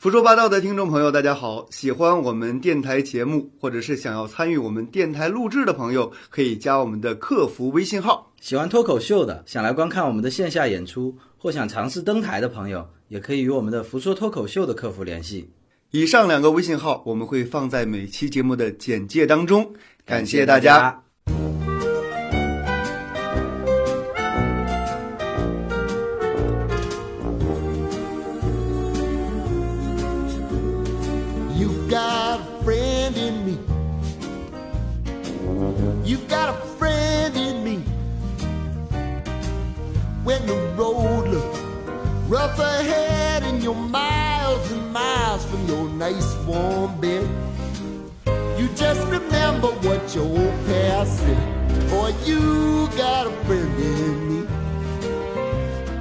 胡说八道的听众朋友，大家好！喜欢我们电台节目，或者是想要参与我们电台录制的朋友，可以加我们的客服微信号。喜欢脱口秀的，想来观看我们的线下演出，或想尝试登台的朋友，也可以与我们的福说脱口秀的客服联系。以上两个微信号我们会放在每期节目的简介当中，感谢大家。The road looks rough ahead and you're miles and miles from your nice warm bed, you just remember what your old past said. Boy, you got a friend in me.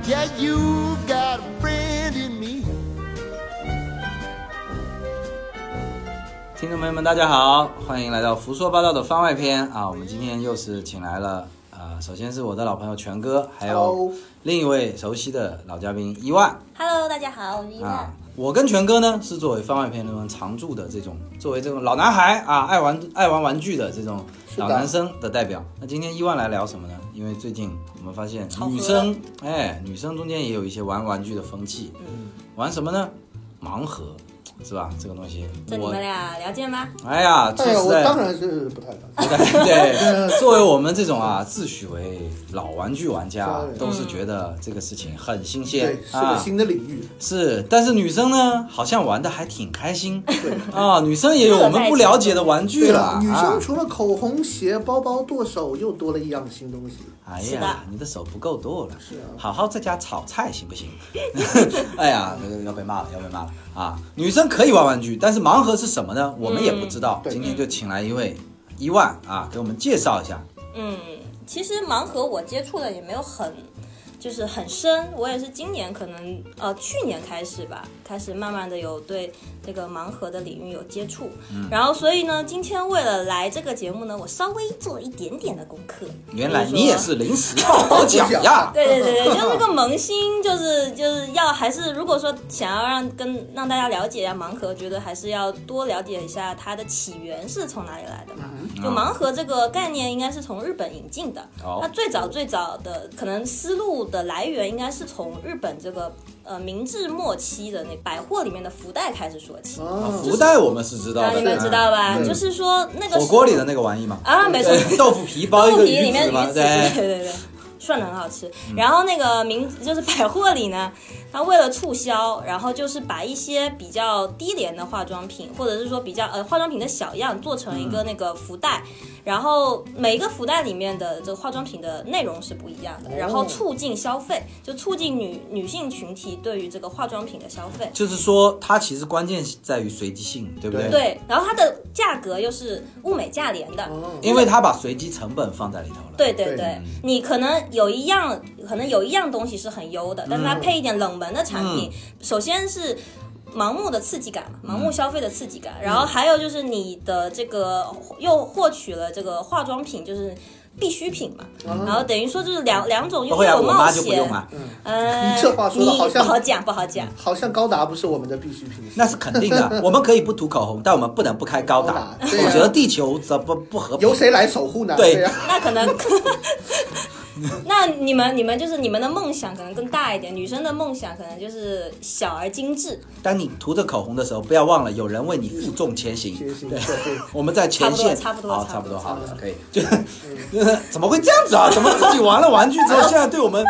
Yeah, you got a friend in me. 听众朋友们，大家好，欢迎来到胡说八道的番外篇啊！我们今天又是请来了啊、首先是我的老朋友全哥，还有另一位熟悉的老嘉宾伊万 Hello，大家好，我是伊万。啊。我跟全哥呢是作为番外篇中常驻的这种，作为这种老男孩啊，爱玩爱玩玩具的这种老男生的代表。那今天伊万来聊什么呢？因为最近我们发现女生，哎，女生中间也有一些玩玩具的风气。嗯玩什么呢？盲盒，是吧？这个东西，你们俩了解吗？哎呀，说哎呀，我当然是不太了解。对，作为我们这种啊自诩为老玩具玩家，都是觉得这个事情很新鲜对，是个啊。新的领域。是，但是女生呢，好像玩的还挺开心对啊。女生也有我们不了解的玩具了了，女啊生。除了口红、鞋、包包、剁手，又多了一样新东西。哎呀，你的手不够剁了，是啊好好在家炒菜行不行？哎呀，要被骂了，要被骂了啊！女生可以玩玩具，但是盲盒是什么呢？我们也不知道。对今天就请来一位伊万啊，给我们介绍一下。嗯，其实盲盒我接触的也没有很，就是很深。我也是今年可能呃去年开始吧，开始慢慢的有对这个盲盒的领域有接触。嗯然后所以呢，今天为了来这个节目呢，我稍微做了一点点的功课。原来你也是临时抱佛脚呀！对对对对，就是那个萌新，就是就是要还是如果说想要让跟让大家了解一下盲盒，觉得还是要多了解一下它的起源是从哪里来的嘛。就盲盒这个概念应该是从日本引进的，哦它最早最早的可能思路的来源应该是从日本这个呃明治末期的那百货里面的福袋开始说起。哦，福袋我们是知道啊，的，你们知道吧？就是说那个火锅里的那个玩意嘛，啊，没错，豆腐皮包一个豆腐皮里鱼子嘛，面鱼子，对。对，对对，涮的很好吃。然后那个名就是百货里呢，它为了促销，然后就是把一些比较低廉的化妆品，或者是说比较呃化妆品的小样做成一个那个福袋，然后每一个福袋里面的这个化妆品的内容是不一样的，然后促进消费，就促进女女性群体对于这个化妆品的消费。就是说它其实关键在于随机性，对不对？对对，然后它的价格又是物美价廉的，哦，因为它把随机成本放在里头了。对对对。对，你可能有一样，可能有一样东西是很优的，但是它配一点冷门的产品，首先是。盲目的刺激感嘛，盲目消费的刺激感，然后还有就是你的这个又获取了这个化妆品，就是必需品嘛，然后等于说就是两两种又不会啊，有冒我妈就不险用，啊，呃，你这话说的好像不好讲，不好讲，好像高达不是我们的必需品。那是肯定的。我们可以不涂口红，但我们不能不开高达否则地球则不不和平由。谁来守护呢？对呀，那可能，那你们你们就是你们的梦想可能更大一点，女生的梦想可能就是小而精致，当你涂着口红的时候，不要忘了有人为你负重前行。对，我们在前线，差不多好，差不多差不多，好了，可以。就是就是怎么会这样子啊？怎么自己玩了玩具之后，现在对我们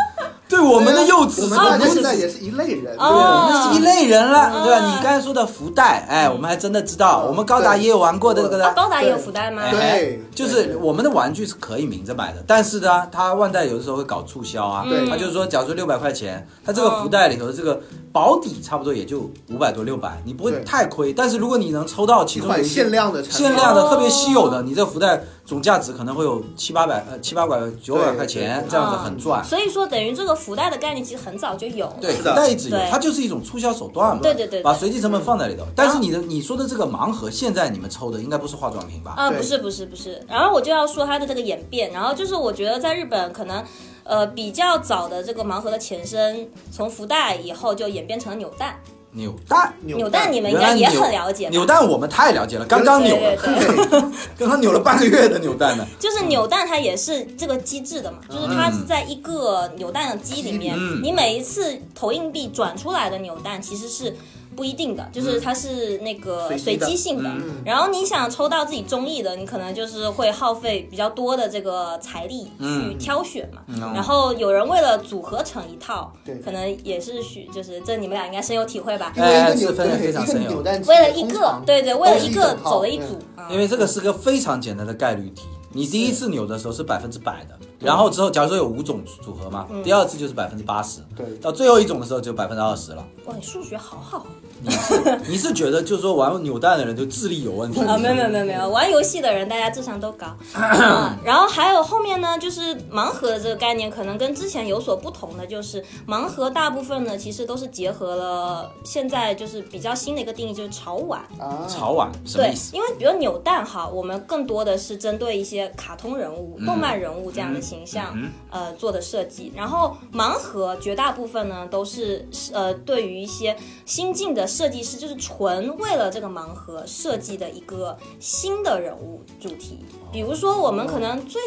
对我们的幼稚我们大家现在也是一类人。对我们是一类人了，对你刚才说的福袋，哎，我们还真的知道，我们高达也有玩过的这个。高达也有福袋吗？哎对就是我们的玩具是可以明着买的，但是呢，它万代有的时候会搞促销啊，对它就是说，假如说六百块钱，它这个福袋里头的这个保底差不多也就五百多六百，你不会太亏。但是如果你能抽到其中有一些限量的限量的哦特别稀有的，你这个福袋总价值可能会有七八百呃七八百九百块钱，对这样子很赚。所以说等于这个福袋的概念其实很早就有。对，福袋一直有，它就是一种促销手段嘛。对对对对把随机成本放在里头。但是你的你说的这个盲盒，现在你们抽的应该不是化妆品吧？啊，不是不是不是，然后我就要说它的这个演变，然后就是我觉得在日本可能，呃，比较早的这个盲盒的前身，从福袋以后就演变成了扭蛋，扭蛋。扭蛋你们应该也很了解？扭蛋我们太了解了，刚刚扭对了，对对，刚刚扭了半个月的扭蛋呢。就是扭蛋它也是这个机制的嘛，就是它是在一个扭蛋的机里面，嗯你每一次投硬币转出来的扭蛋其实是。不一定的，就是它是那个随随机性的。嗯然后你想抽到自己中意的，你可能就是会耗费比较多的这个财力去挑选嘛。嗯然后有人为了组合成一套，对可能也是许就是这你们俩应该深有体会吧。因为一个分非常深有为了一个，对对，为了一个走了一组，啊因为这个是个非常简单的概率题。你第一次扭的时候是百分之百的，然后之后假如说有五种组合嘛，第二次就是百分之八十，对到最后一种的时候就百分之二十了。哇，你数学好好。你是 你是觉得就是说玩扭蛋的人就智力有问题啊，没有没有没有没有，玩游戏的人大家智商都高。啊 然后还有后面呢，就是盲盒的这个概念，可能跟之前有所不同的，就是盲盒大部分呢其实都是结合了现在就是比较新的一个定义，就是潮玩。啊，潮玩什么对意思？，因为比如扭蛋哈，我们更多的是针对一些卡通人物、动漫人物这样的形象，呃做的设计。然后盲盒绝大部分呢都是呃对于一些新进的设计师，就是纯为了这个盲盒设计的一个新的人物主题。比如说我们可能最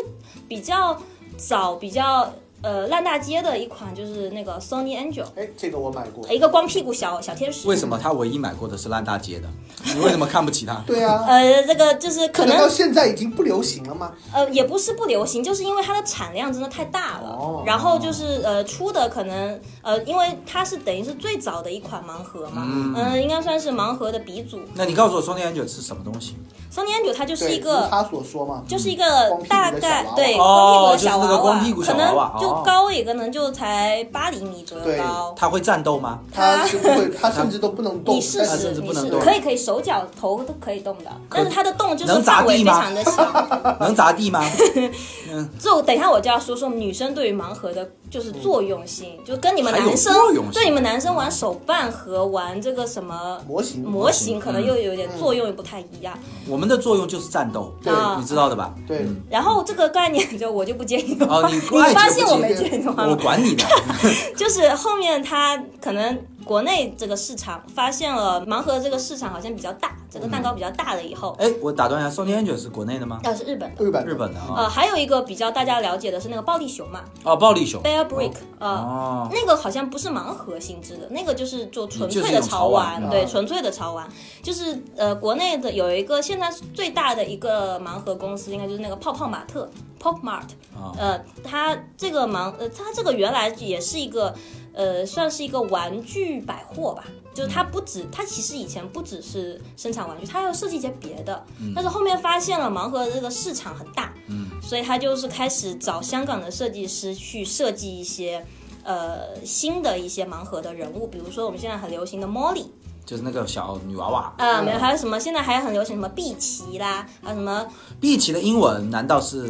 比较早、比较呃烂大街的一款就是那个 Sony Angel，哎，这个我买过。一个光屁股小小天使。为什么他唯一买过的是烂大街的？你为什么看不起他？对啊，呃，这个就是可能到现在已经不流行了吗？呃，也不是不流行，就是因为它的产量真的太大了，哦然后就是呃出的可能呃，因为它是等于是最早的一款盲盒嘛，嗯、应该算是盲盒的鼻祖。那你告诉我，Sony Angel 是什么东西？Sony Angel 它就是，一个如他所说嘛，就是一个光屁股的大小娃娃概对哦光屁股的小就是那个娃娃，光屁股小可能就哦高也可能就才八厘米左右高。他会战斗吗？他是不会，他甚至都不能动。你试试，你甚至不能动试可以可以，手脚头都可以动的，但是它的动就是砸范围地非常的小。能砸地吗？就等一下我就要说说女生对于盲盒的就是作用性，就跟你们男生对你们男生玩手办和玩这个什么模型模型，可能又有点作用又不太一样。我们的作用就是战斗，对。啊你知道的吧？对，然后这个概念就我就不建议的话，哦，你发现我没建议的话我管你的。就是后面他可能国内这个市场发现了盲盒这个市场好像比较大，整个蛋糕比较大了以后，哎，我打断一下，Sony Angel 是国内的吗？要是日本的。日本日本的啊。呃，还有一个比较大家了解的是那个暴力熊嘛哦，暴力熊。，Bear Brick，呃，哦，那个好像不是盲盒性质的，那个就是做纯粹的潮玩，对，啊纯粹的潮玩。就是呃，国内的有一个现在最大的一个盲盒公司，应该就是那个泡泡玛特 （Pop Mart）。啊呃，它这个盲呃，它这个原来也是一个呃，算是一个玩具百货吧。就是它不止，它其实以前不只是生产玩具，它要设计一些别的。但是后面发现了盲盒的这个市场很大，所以他就是开始找香港的设计师去设计一些呃新的一些盲盒的人物，比如说我们现在很流行的 Molly 就是那个小女娃娃。啊、没有还有什么现在还很流行什么碧琪啦，还有什么碧琪的英文难道是？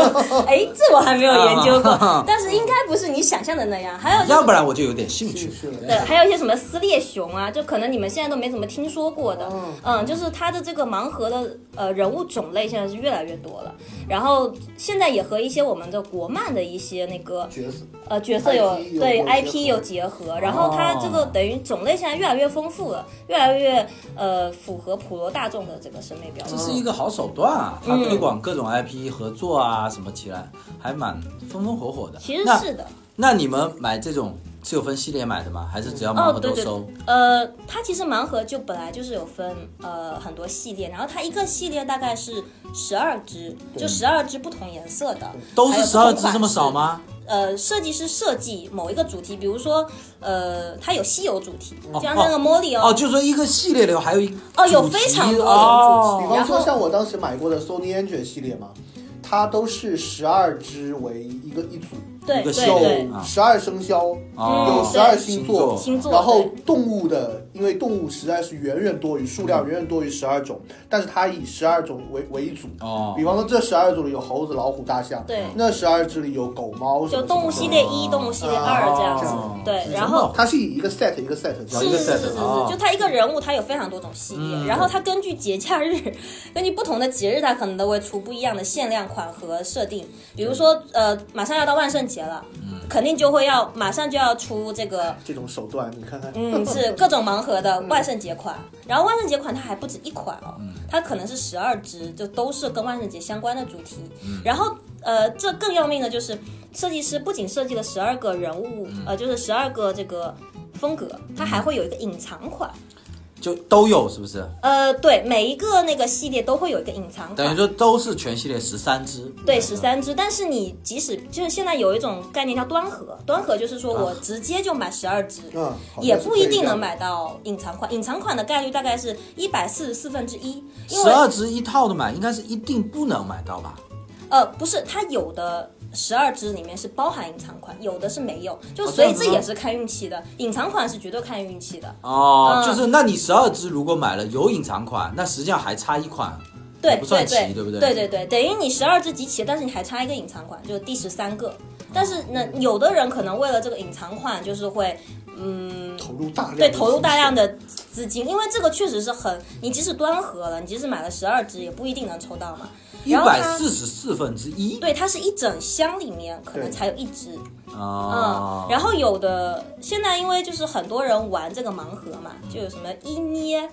哎，这我还没有研究过啊，但是应该不是你想象的那样。还有就是要不然我就有点兴趣。对，还有一些什么撕裂熊啊，就可能你们现在都没怎么听说过的。嗯，就是它的这个盲盒的呃人物种类现在是越来越多了，然后现在也和一些我们的国漫的一些那个角色，呃角色有 IP 对有 IP 有结合，然后它这个等于种类现在越来越丰富了，越来越呃符合普罗大众的这个审美标准。这是一个好手段啊！它嗯推广各种 IP 合作啊什么起来，还蛮风风火火的。其实是的，那你们买这种是有分系列买的吗？还是只要盲盒都收？对，呃，它其实盲盒就本来就是有分呃很多系列，然后它一个系列大概是十二支，就十二支不同颜色的，都是十二支这么少吗？呃，设计师设计某一个主题，比如说，呃，它有稀有主题，哦就像那个茉莉哦，就说一个系列里还有一哦有非常多种哦。比方说像我当时买过的 Sony Angel 系列嘛，它都是十二只为一个一组，对一个系对。十二生肖，哦。有十二星座，星座然后动物的，因为动物实在是远远多于数量远远多于十二种，但是它以十二种为为一组。哦。比方说这十二种里有猴子、老虎、大象，对。那十二只里有狗、猫，什就动物系列一、动物系列二这样子哦，对，然后它是以一个 set 一个 set 这样。一个是是 set，是是是，哦就它一个人物，它有非常多种系列，然后它根据节假日，根据不同的节日，它可能都会出不一样的限量款和设定。比如说，呃，马上要到万圣节了，肯定就会要马上就要出这个这种手段，你看看，嗯，是各种盲盒的万圣节款，然后万圣节款它还不止一款哦，它可能是十二只，就都是跟万圣节相关的主题。然后呃，这更要命的就是设计师不仅设计了十二个人物，呃，就是十二个这个风格，它还会有一个隐藏款。就都有是不是？呃，对，每一个那个系列都会有一个隐藏款。等于说都是全系列十三支。对，十三支，但是你即使就是现在有一种概念叫端盒，端盒就是说我直接就买十二支，嗯，也不一定能买到隐藏款，隐藏款的概率大概是一百四十四分之一，因十二支一套的买，应该是一定不能买到吧？呃不是它有的。十二支里面是包含隐藏款，有的是没有，就哦所以这也是看运气的。隐藏款是绝对看运气的，哦，嗯就是那你十二支如果买了有隐藏款，那实际上还差一款，对对对对不对对对对，等于你十二只集齐，但是你还差一个隐藏款，就是第十三个。但是那，有的人可能为了这个隐藏款，就是会嗯投入大量，对，投入大量。的资金，因为这个确实是很，你即使端盒了，你即使买了十二只，也不一定能抽到嘛。一然后四十四分之一。对，它是一整箱里面可能才有一只，哦嗯，，然后有的现在因为就是很多人玩这个盲盒嘛，就有什么一捏、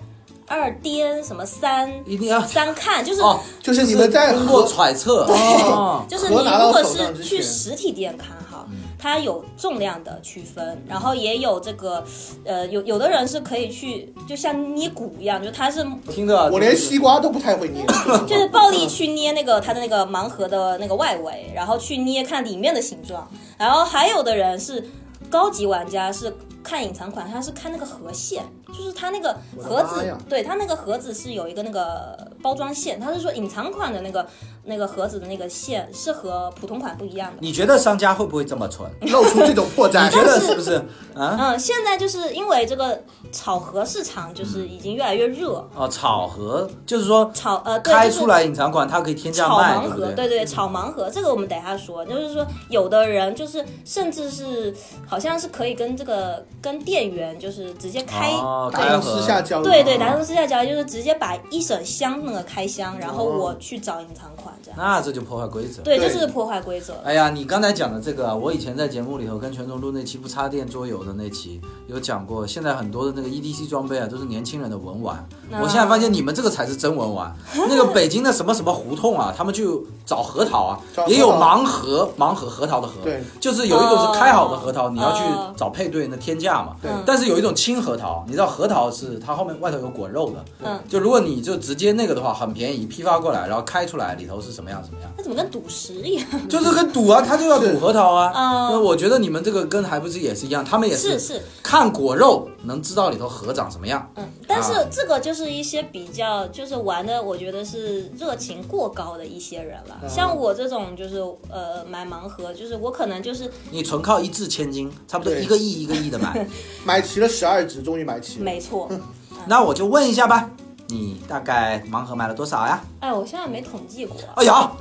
二颠、什么三一定要三看，就是、哦，就是你们在通过揣测。对哦，就是你如果是去实体店看哈，它有重量的区分，然后也有这个，呃，有有的人是可以去，就像捏骨一样，就他是听着啊，我连西瓜都不太会捏，就是暴力去捏那个它的那个盲盒的那个外围，然后去捏看里面的形状，然后还有的人是高级玩家是看隐藏款，他是看那个盒线，就是它那个盒子对它那个盒子是有一个那个包装线，它是说隐藏款的那个那个盒子的那个线是和普通款不一样的。你觉得商家会不会这么蠢？露出这种破绽。你觉得是不是？啊？嗯，现在就是因为这个炒盒市场就是已经越来越热，哦，炒盒就是说炒呃对就是开出来隐藏款，它可以天价炒卖，盲盒，对不对对，炒盲盒，这个我们等一下说。就是说，有的人就是甚至是好像是可以跟这个跟店员就是直接开，哦，达成私下交易，对对，达成私下交易，就是直接把一整箱那个开箱，然后哦我去找隐藏款这样。那这就破坏规则。对，这对是破坏规则。哎呀，你刚才讲的这个啊，我以前在节目里头跟权总录那期不插电桌游的那期有讲过，现在很多的那个 EDC 装备啊，都是年轻人的文玩。我现在发现你们这个才是真文玩。那个北京的什么什么胡同啊，他们就找核桃啊也有盲盒，盲盒核桃的盒，对，就是有一种是开好的核桃，你要去哦找配对那天价嘛。对嗯但是有一种青核桃，你知道核桃是它后面外头有果肉的，嗯，就如果你就直接那个的话，很便宜，批发过来，然后开出来里头是什么样什么样。那怎么跟赌石一样？就是跟赌啊，他就要赌核桃啊。嗯那我觉得你们这个跟还不是也是一样，他们也是是，看果肉能知道里头核长什么样。嗯，但是啊这个就是一些比较就是玩的，我觉得是热情过高的一些人了。嗯像我这种就是呃买盲盒，就是我可能就是你纯靠一掷千金，差不多一个亿一个亿的买。买齐了十二只，终于买齐了。没错。那我就问一下吧，你大概盲盒买了多少呀？哎，我现在没统计过。哎呀，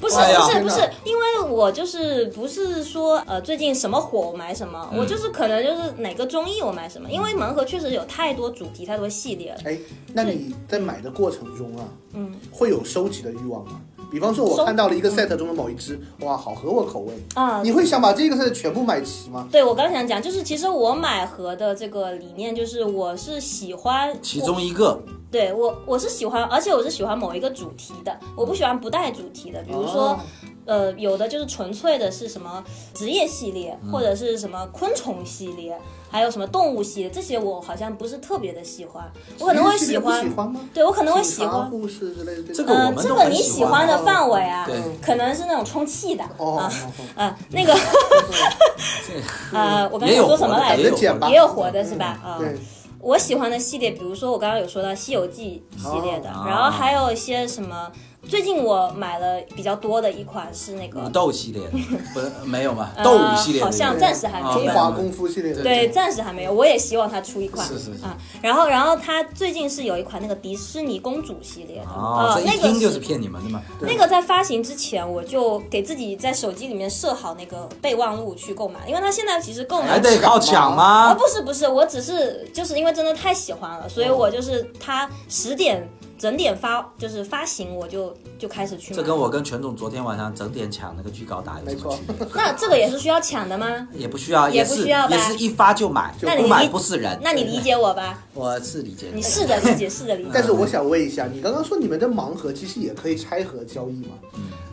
不是哎不是不是，因为我就是不是说呃最近什么火我买什么，嗯我就是可能就是哪个综艺我买什么，因为盲盒确实有太多主题太多系列了。哎，那你在买的过程中啊，嗯，会有收集的欲望吗？比方说，我看到了一个 set 中的某一只，哇，好合我口味，啊，你会想把这个 set 全部买齐吗？对我刚想讲，就是其实我买盒的这个理念就是我是喜欢其中一个。对我我是喜欢，而且我是喜欢某一个主题的，我不喜欢不带主题的，比如说。哦。呃，有的就是纯粹的是什么职业系列，嗯。或者是什么昆虫系列，还有什么动物系列，这些我好像不是特别的喜欢。我可能会喜欢吗？对我可能会喜欢。护士之类的这个我呃，这个你喜欢的范围啊，可能是那种充气的啊哦哦哦啊，那个 呃，我刚才说什么来着也有？简吧也有活的是吧？啊，对，我喜欢的系列，比如说我刚刚有说到《西游记》系列的，哦然后还有一些什么。最近我买了比较多的一款是那个武斗系列，不是没有吗？呃斗武系列的 好像暂时还没有。中华功夫系列的，对，暂时还没有，我也希望它出一款。是是是啊，然后然后它最近是有一款那个迪士尼公主系列的，哦，那个听就是骗你们的嘛。那个在发行之前，我就给自己在手机里面设好那个备忘录去购买，因为它现在其实购买还得靠抢吗啊，吗？不是不是，我只是就是因为真的太喜欢了，所以我就是它十点整点发就是发行我就就开始去买。这跟我跟全总昨天晚上整点抢那个巨高达有什么区别？那这个也是需要抢的吗？也不需要，也不需要吧也是一发就买，那你不买不是人。那你理解我吧？我是理解你试着理解，试着理解。但是我想问一下，你刚刚说你们的盲盒其实也可以拆盒交易吗？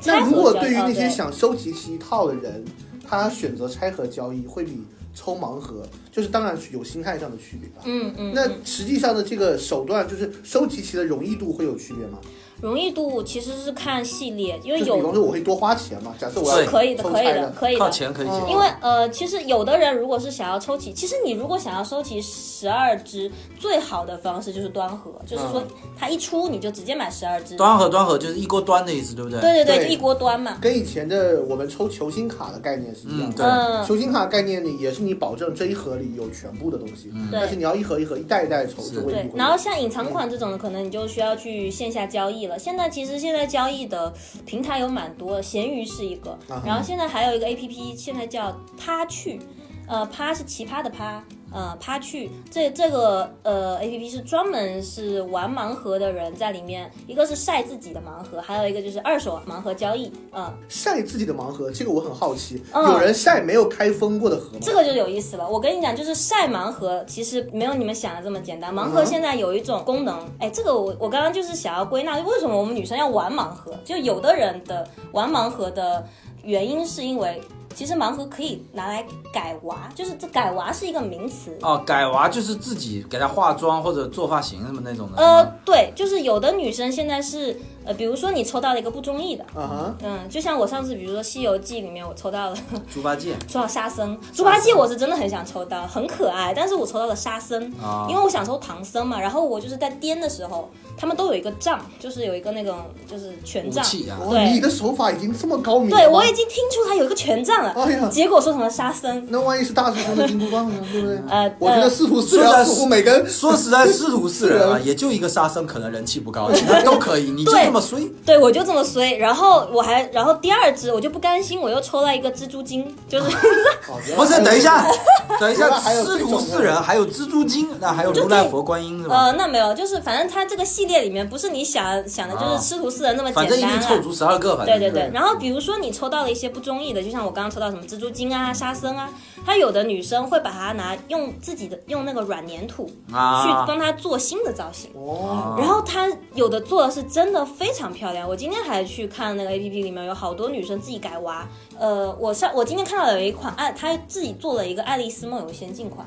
那如果对于那些想收集其一套的人，他选择拆盒交易会比抽盲盒，就是当然是有心态上的区别吧。嗯嗯，那嗯实际上的这个手段，就是收集其的容易度会有区别吗？容易度其实是看系列，因为有比方有说我会多花钱嘛，假设我对要可以的，可以的，可以的，靠可以的。钱可以。因为呃，其实有的人如果是想要抽齐，其实你如果想要收集十二只，最好的方式就是端盒，就是说它一出你就直接买十二支。端盒端盒就是一锅端的意思，对不对？对对对，一锅端嘛。跟以前的我们抽球星卡的概念是一样嗯，对的。。嗯，球星卡概念里也是你保证这一盒里有全部的东西，但是你要一盒一盒一袋一袋抽，就未必会。，然后像隐藏款这种的，可能你就需要去线下交易了。现在其实现在交易的平台有蛮多的，闲鱼是一个，啊然后现在还有一个 A P P，现在叫趴去，呃，趴是奇葩的趴。呃，趴趣这这个呃 A P P 是专门是玩盲盒的人在里面，一个是晒自己的盲盒，还有一个就是二手盲盒交易，嗯、晒自己的盲盒，这个我很好奇，嗯有人晒没有开封过的盒吗？这个就有意思了。我跟你讲，就是晒盲盒其实没有你们想的这么简单。盲盒现在有一种功能，哎，这个我我刚刚就是想要归纳，为什么我们女生要玩盲盒？就有的人的玩盲盒的原因是因为。其实盲盒可以拿来改娃，就是这改娃是一个名词。哦，改娃就是自己给他化妆或者做发型什么那种的。呃，对，就是有的女生现在是呃，比如说你抽到了一个不中意的，啊哈，嗯，就像我上次比如说《西游记》里面我抽到了猪八戒 抽到沙僧，猪八戒我是真的很想抽到，很可爱，但是我抽到了沙僧，啊。因为我想抽唐僧嘛，然后我就是在颠的时候，他们都有一个杖，就是有一个那种就是权杖，器啊，哦，对你的手法已经这么高明了对我已经听出他有一个权杖了，哎呀结果说成了沙僧，那万一是大师兄的金箍棒呢？对不对？呃我觉得师徒四人似乎每个人说实在，师 徒四人啊，也就一个沙僧可能人气不高，其他都可以，你就对这么衰。对我就这么衰，然后我还，然后第二只我就不甘心，我又抽了一个蜘蛛精，就是哦不是，等一下，等一下，还有师徒四人，还有蜘蛛精，那还有如来佛观音是吧？呃，那没有，就是反正它这个系列里面不是你想想的，就是师徒四人那么简反正一凑足十二个，反正对对对，然后比如说你抽到了一些不中意的，就像我刚刚抽到什么蜘蛛精啊、沙僧啊，他有的女生会把它拿用自己的用那个软粘土去啊，帮它做新的造型。哦，然后他有的做的是真的非非常漂亮，我今天还去看那个 A P P 里面有好多女生自己改娃。呃，我上我今天看到有一款爱，她自己做了一个《爱丽丝梦游仙境》款，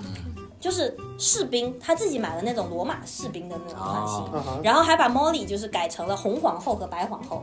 就是士兵，他自己买了那种罗马士兵的那种款型，然后还把 Molly 就是改成了红皇后和白皇后，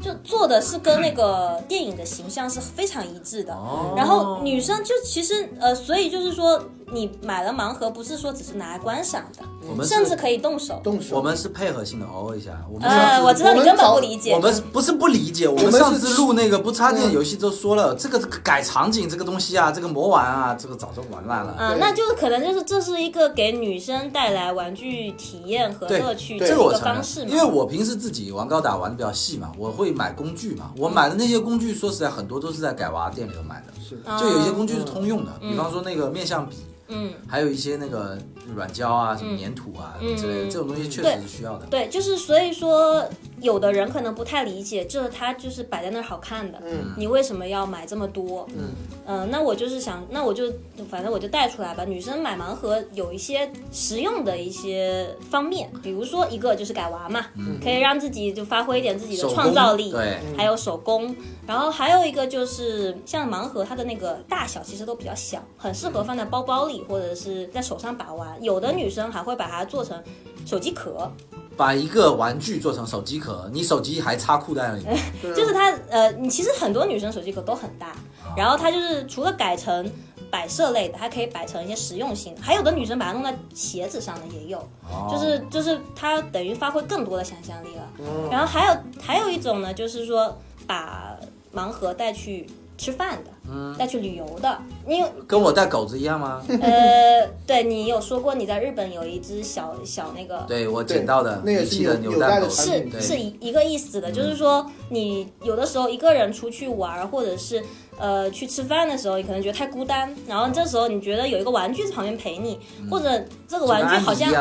就做的是跟那个电影的形象是非常一致的。哦然后女生就其实呃，所以就是说，你买了盲盒不是说只是拿来观赏的，我们甚至可以动手。动手，我们是配合性的哦一下，我们呃，我知道你根本不理解。我们不是不理解？我们上次录那个不插电嗯游戏都说了，这个改场景这个东西啊，这个魔玩啊，这个早就玩烂了。嗯，那就是可能就是这是一个给女生带来玩具体验和乐趣这的方式，嘛。因为我平时自己玩高达玩的比较细嘛，我会买工具嘛。我买的那些工具，说实在，很多都是在改娃店里头买的。是就有一些工具是通用的，比方说那个面相笔，嗯，还有一些那个软胶啊、什么粘土啊嗯之类的，嗯这种东西确实是需要的。对，就是所以说，有的人可能不太理解，这它就是摆在那儿好看的，嗯你为什么要买这么多？嗯嗯，那我就是想，那我就反正我就带出来吧。女生买盲盒有一些实用的一些方面，比如说一个就是改娃嘛，可以让自己就发挥一点自己的创造力，对，还有手工。然后还有一个就是像盲盒，它的那个大小其实都比较小，很适合放在包包里或者是在手上把玩。有的女生还会把它做成手机壳，把一个玩具做成手机壳，你手机还插裤袋里，就是它呃，你其实很多女生手机壳都很大，然后它就是除了改成摆设类的，还可以摆成一些实用性的。还有的女生把它弄在鞋子上的也有，就是就是它等于发挥更多的想象力了。然后还有还有一种呢，就是说把盲盒带去吃饭的。带去旅游的。你有跟我带狗子一样吗？呃，对你有说过你在日本有一只小小那个对我捡到的那个是纽扭蛋狗，是纽带的产品对是一一个意思的，就是说你有的时候一个人出去玩，或者是呃去吃饭的时候，你可能觉得太孤单，然后这时候你觉得有一个玩具在旁边陪你，或者这个玩具好像。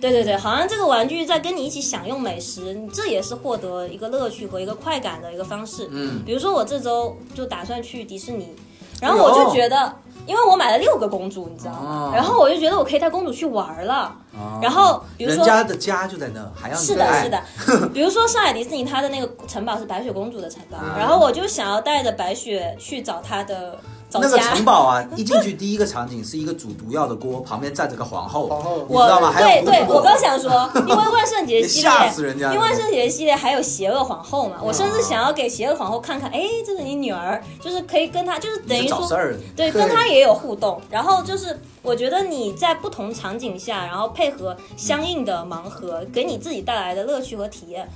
对对对，好像这个玩具在跟你一起享用美食，你这也是获得一个乐趣和一个快感的一个方式。嗯，比如说我这周就打算去迪士尼，然后我就觉得，因为我买了六个公主，你知道吗？哦然后我就觉得我可以带公主去玩儿了。然后比如说人家的家就在那，还要是的，是的。比如说上海迪士尼，它的那个城堡是白雪公主的城堡，啊然后我就想要带着白雪去找她的找那个。城堡啊，一进去第一个场景是一个煮毒药的锅，旁边站着个皇后，皇后我你知道吗？还对对，我刚想说，因为 万圣节系列，吓死人家因为万圣节系列还有邪恶皇后啊嘛，我甚至想要给邪恶皇后看看，哎，这是你女儿，就是可以跟她，就是等于说。对，跟她也有互动。然后就是，我觉得你在不同场景下，然后配合相应的盲盒，给你自己带来的乐趣和体验，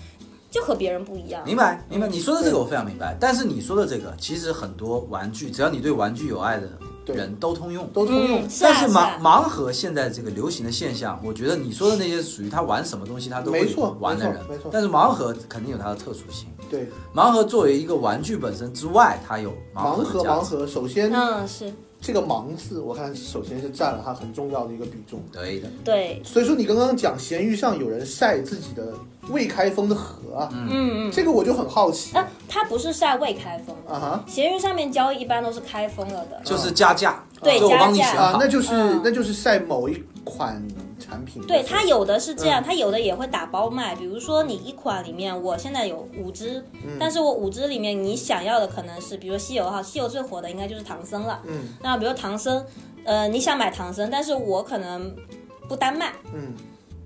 就和别人不一样。明白，明白。你说的这个我非常明白，但是你说的这个，其实很多玩具，只要你对玩具有爱的人都通用。都通用但是盲是啊，盲盒现在这个流行的现象，我觉得你说的那些属于他玩什么东西他都会玩的人没错没错，但是盲盒肯定有它的特殊性。对，盲盒作为一个玩具本身之外，它有盲。盒盲盒，首先嗯，是这个“盲”字，我看首先是占了它很重要的一个比重。对的，对，所以说你刚刚讲咸鱼上有人晒自己的未开封的盒啊，嗯嗯。这个我就很好奇啊，它不是晒未开封的，啊哈闲鱼上面交易一般都是开封了的。就是加价，对就我帮你加价啊，。那就是嗯那就是晒某一款产品。对，它有的是这嗯样，它有的也会打包卖。比如说你一款里面，我现在有五支，嗯但是我五支里面你想要的可能是，比如西游哈，西游最火的应该就是唐僧了。嗯那比如唐僧，呃，你想买唐僧，但是我可能不单卖，嗯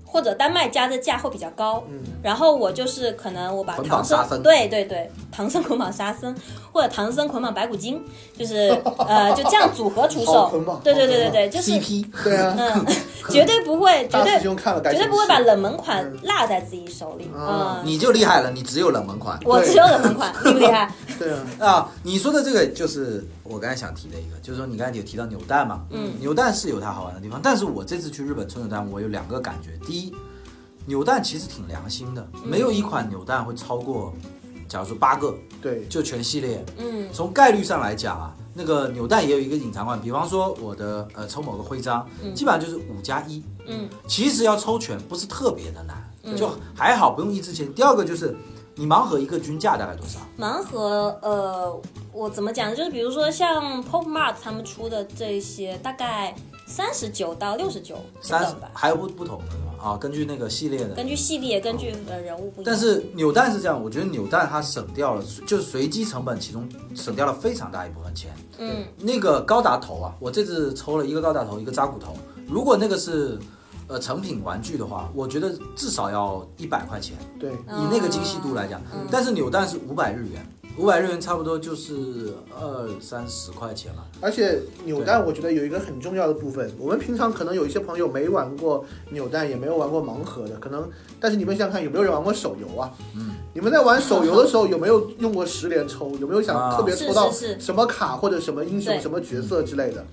或者丹麦加的价会比较高。嗯然后我就是可能我把捆绑唐僧沙僧对对对，唐僧捆绑沙僧，或者唐僧捆绑白骨精，就是 呃就这样组合出售捆绑。对对对对对，就是 CP 对啊，嗯，绝对不会，绝对兄看了该绝对不会把冷门款落在自己手里。啊嗯，你就厉害了，你只有冷门款。我只有冷门款，厉不厉害？对啊，啊，你说的这个就是我刚才想提的一个，就是说你刚才有提到扭蛋嘛，嗯扭蛋是有它好玩的地方，但是我这次去日本抽扭蛋，我有两个感觉，第一，扭蛋其实挺良心的，没有一款扭蛋会超过，假如说八个，对，就全系列，嗯从概率上来讲啊，那个扭蛋也有一个隐藏款，比方说我的呃抽某个徽章，基本上就是五加一，嗯其实要抽全不是特别的难，嗯就还好不用一支钱。第二个就是你盲盒一个均价大概多少？盲盒，呃，我怎么讲？就是比如说像 Pop Mart 他们出的这些，大概三十九到六十九三十吧，还有不不同？啊，根据那个系列的。根据系列，根据呃人物不一样。但是扭蛋是这样，我觉得扭蛋它省掉了，就是随机成本，其中省掉了非常大一部分钱。嗯那个高达头啊，我这次抽了一个高达头，一个扎古头。如果那个是呃成品玩具的话，我觉得至少要一百块钱，对，以那个精细度来讲。嗯但是扭蛋是五百日元，五百日元差不多就是二三十块钱了。而且扭蛋我觉得有一个很重要的部分，我们平常可能有一些朋友没玩过扭蛋，也没有玩过盲盒的，可能，但是你们想想看，有没有人玩过手游啊？嗯，你们在玩手游的时候有没有用过十连抽？有没有想啊特别抽到什么卡或者什么英雄、什么角色之类的？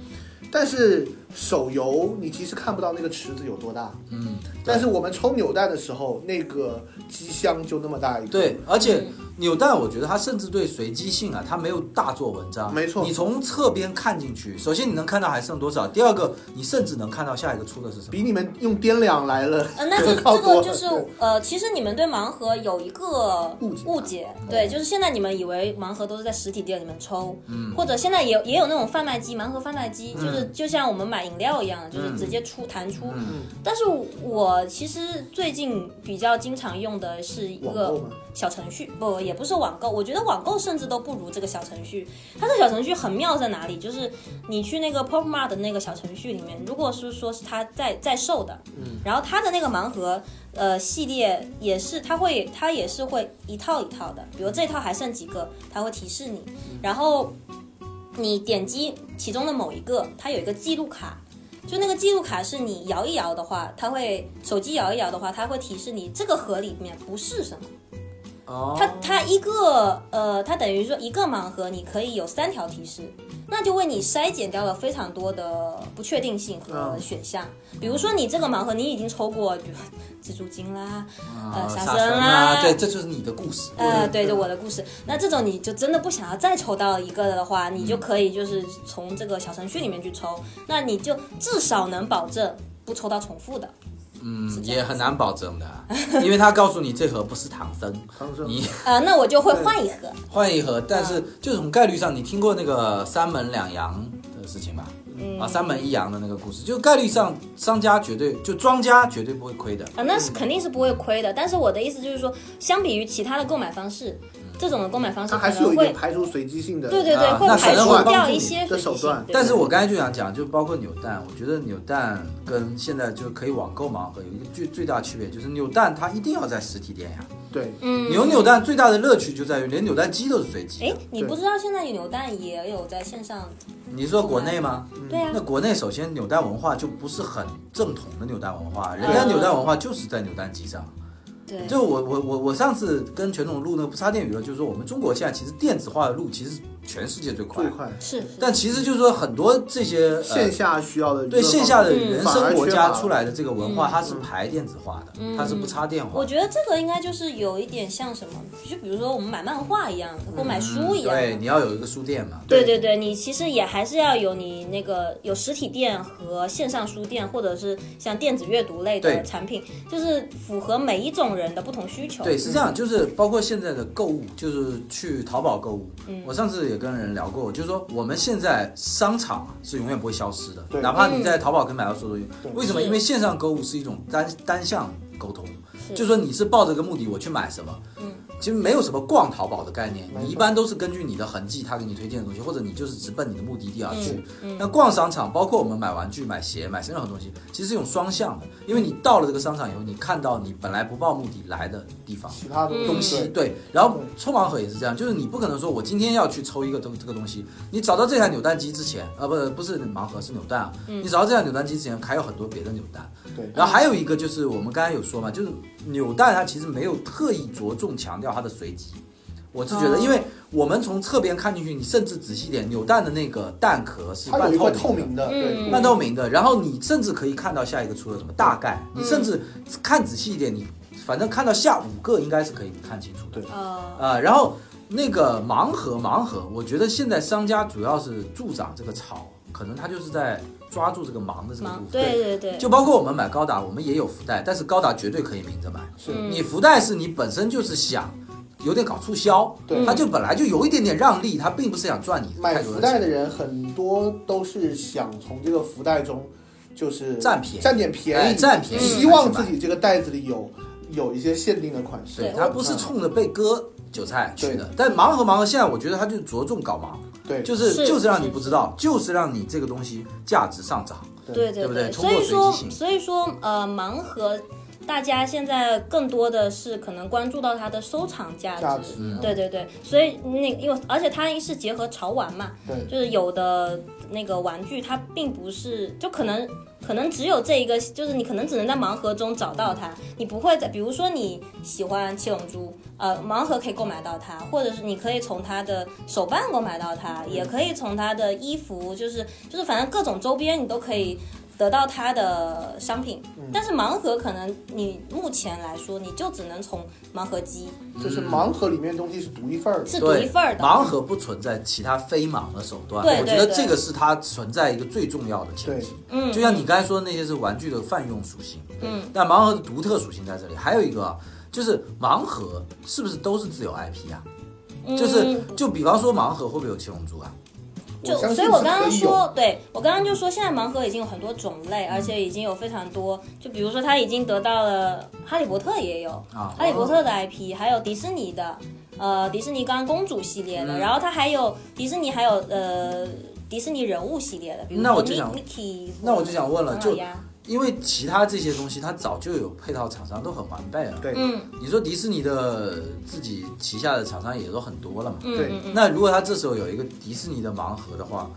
但是手游你其实看不到那个池子有多大，嗯，但是我们抽扭蛋的时候，那个机箱就那么大一个。对，而且扭蛋，我觉得它甚至对随机性啊，它没有大做文章。没错。你从侧边看进去，首先你能看到还剩多少，第二个你甚至能看到下一个出的是什么。比你们用掂量来了。呃，那 这这个就是呃，其实你们对盲盒有一个误解。误解，对，就是现在你们以为盲盒都是在实体店里面抽，嗯，或者现在也也有那种贩卖机，盲盒贩卖机，就是就像我们买饮料一样，就是直接出弹出。但是我其实最近比较经常用的是一个？小程序，不，也不是网购，我觉得网购甚至都不如这个小程序。它这小程序很妙在哪里？就是你去那个 Pop Mart 的那个小程序里面，如果是说是它在在售的，嗯，然后它的那个盲盒呃系列也是，它会它也是会一套一套的，比如这套还剩几个，它会提示你，然后你点击其中的某一个，它有一个记录卡。就那个记录卡是你摇一摇的话，它会手机摇一摇的话，它会提示你这个盒里面不是什么。哦它它一个呃，它等于说一个盲盒，你可以有三条提示，那就为你筛减掉了非常多的不确定性和选项。比如说你这个盲盒你已经抽过，比如蜘蛛精啦，呃，啊杀杀生生啦，对，这就是你的故事。呃，对，就我的故事。那这种你就真的不想要再抽到一个的话，你就可以就是从这个小程序里面去抽，那你就至少能保证不抽到重复的。嗯，也很难保证的啊，因为他告诉你这盒不是唐僧，唐僧你呃，那我就会换一盒。换一盒，但是就从概率上，你听过那个三门两阳的事情吧？嗯啊，三门一阳的那个故事，就概率上，商家绝对就庄家绝对不会亏的。啊，那是肯定是不会亏的。但是我的意思就是说，相比于其他的购买方式，这种的购买方式它还是有一可能会点排除随机性的。对对对，啊会排除那可能会帮助你掉一些的随机性手段但是我刚才就想讲，就包括扭蛋，我觉得扭蛋跟现在就可以网购盲盒有一个最最大区别，就是扭蛋它一定要在实体店呀。对，嗯，扭扭蛋最大的乐趣就在于连扭蛋机都是随机哎的。，你不知道现在扭蛋也有在线上？你说国内吗？对啊那，国内首先扭蛋文化就不是很正统的扭蛋文化，人家扭蛋文化就是在扭蛋机上。对，就我我我我上次跟全总录那个不插电娱乐，就是说我们中国现在其实电子化的路其实全世界最快，最快是是。但其实就是说很多这些线呃下需要的对线下的嗯原生国家出来的这个文化，嗯它是排电子化的，嗯它是不插电化的。我觉得这个应该就是有一点像什么，就比如说我们买漫画一样，或买书一样。嗯对，你要有一个书店嘛。对对对，你其实也还是要有你那个有实体店和线上书店，或者是像电子阅读类的产品，就是符合每一种人的不同需求。对，是这样，就是包括现在的购物，就是去淘宝购物。嗯我上次也跟人聊过，就是说我们现在商场啊是永远不会消失的，哪怕你在淘宝可以买到所有东西。为什么？因为线上购物是一种单单向沟通，就是说你是抱着个目的我去买什么，嗯，其实没有什么逛淘宝的概念，你一般都是根据你的痕迹，他给你推荐的东西，或者你就是直奔你的目的地而去。嗯那逛商场，包括我们买玩具、买鞋、买任何东西，其实是一种双向的，因为你到了这个商场以后，你看到你本来不抱目的来的地方。其他的嗯东西对，然后抽盲盒也是这样，就是你不可能说我今天要去抽一个东这个东西，你找到这台扭蛋机之前，呃，不不是盲盒是扭蛋啊，你找到这台扭蛋机之前还有很多别的扭蛋，对。然后还有一个就是我们刚才有说嘛，就是扭蛋它其实没有特意着重强调它的随机，我是觉得，哦因为我们从侧边看进去，你甚至仔细点，扭蛋的那个蛋壳是它有一块半透透明的，嗯。对，半透明的，然后你甚至可以看到下一个出了什么大概，你甚至看仔细一点，你反正看到下五个应该是可以看清楚的。对。呃，啊，然后那个盲盒，盲盒，我觉得现在商家主要是助长这个潮，可能他就是在抓住这个盲的这个部分。对对对，就包括我们买高达，我们也有福袋，但是高达绝对可以明着买。是嗯你福袋是你本身就是想有点搞促销，对他就本来就有一点点让利，他并不是想赚你买。福袋的人很多都是想从这个福袋中就是占便宜占点便哎宜，占便宜希望自己这个袋子里有有一些限定的款式。对，他不是冲着被割韭菜去的。但盲盒盲盒现在我觉得他就着重搞盲，对，就是是。就是让你不知道，就是让你这个东西价值上涨。对。对对不对？所以说所以说呃，盲盒大家现在更多的是可能关注到它的收藏价值，价值嗯。对对对，所以那因为而且它是结合潮玩嘛，对。就是有的那个玩具它并不是就可能。可能只有这一个，就是你可能只能在盲盒中找到它，你不会在，比如说你喜欢七龙珠，呃，盲盒可以购买到它，或者是你可以从它的手办购买到它，也可以从它的衣服，就是就是反正各种周边你都可以得到它的商品。但是盲盒可能你目前来说，你就只能从盲盒机就是盲盒里面的东西是独一份儿的。是独，一份儿的。盲盒不存在其他非盲的手段，对我觉得这个是它存在一个最重要的前提。嗯，就像你刚才说的那些是玩具的泛用属性，嗯，但盲盒的独特属性在这里。还有一个啊就是盲盒是不是都是自有 IP 啊？就是嗯就比方说盲盒会不会有七龙珠啊？就所以，我刚刚说，对我刚刚就说，现在盲盒已经有很多种类，而且已经有非常多，就比如说，它已经得到了哈利波特也有，啊哈利波特的 IP，还有迪士尼的，呃，迪士尼刚刚公主系列的，然后它还有迪士尼还有呃迪士尼人物系列的，比如说那我就想那我就想问了就因为其他这些东西它早就有配套厂商都很完备了。对嗯你说迪士尼的自己旗下的厂商也都很多了嘛？嗯对那如果他这时候有一个迪士尼的盲盒的话，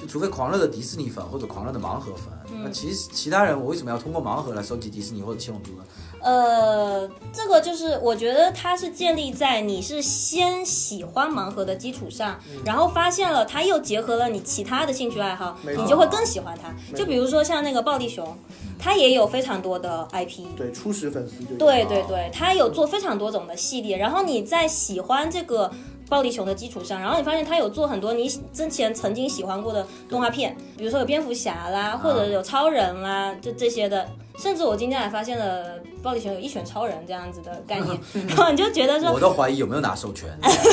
就除非狂热的迪士尼粉或者狂热的盲盒粉，那其实其他人我为什么要通过盲盒来收集迪士尼或者七龙珠呢？呃，这个就是我觉得它是建立在你是先喜欢盲盒的基础上，然后发现了它又结合了你其他的兴趣爱好，你就会更喜欢它。就比如说像那个暴力熊，它也有非常多的 IP。对初始粉丝就对对对，它有做非常多种的系列，然后你在喜欢这个暴力熊的基础上，然后你发现它有做很多你之前曾经喜欢过的动画片，比如说有蝙蝠侠啦，或者有超人啦，就这些的。甚至我今天还发现了暴力熊有一拳超人这样子的概念，然后你就觉得说我，都怀疑有没有拿授权。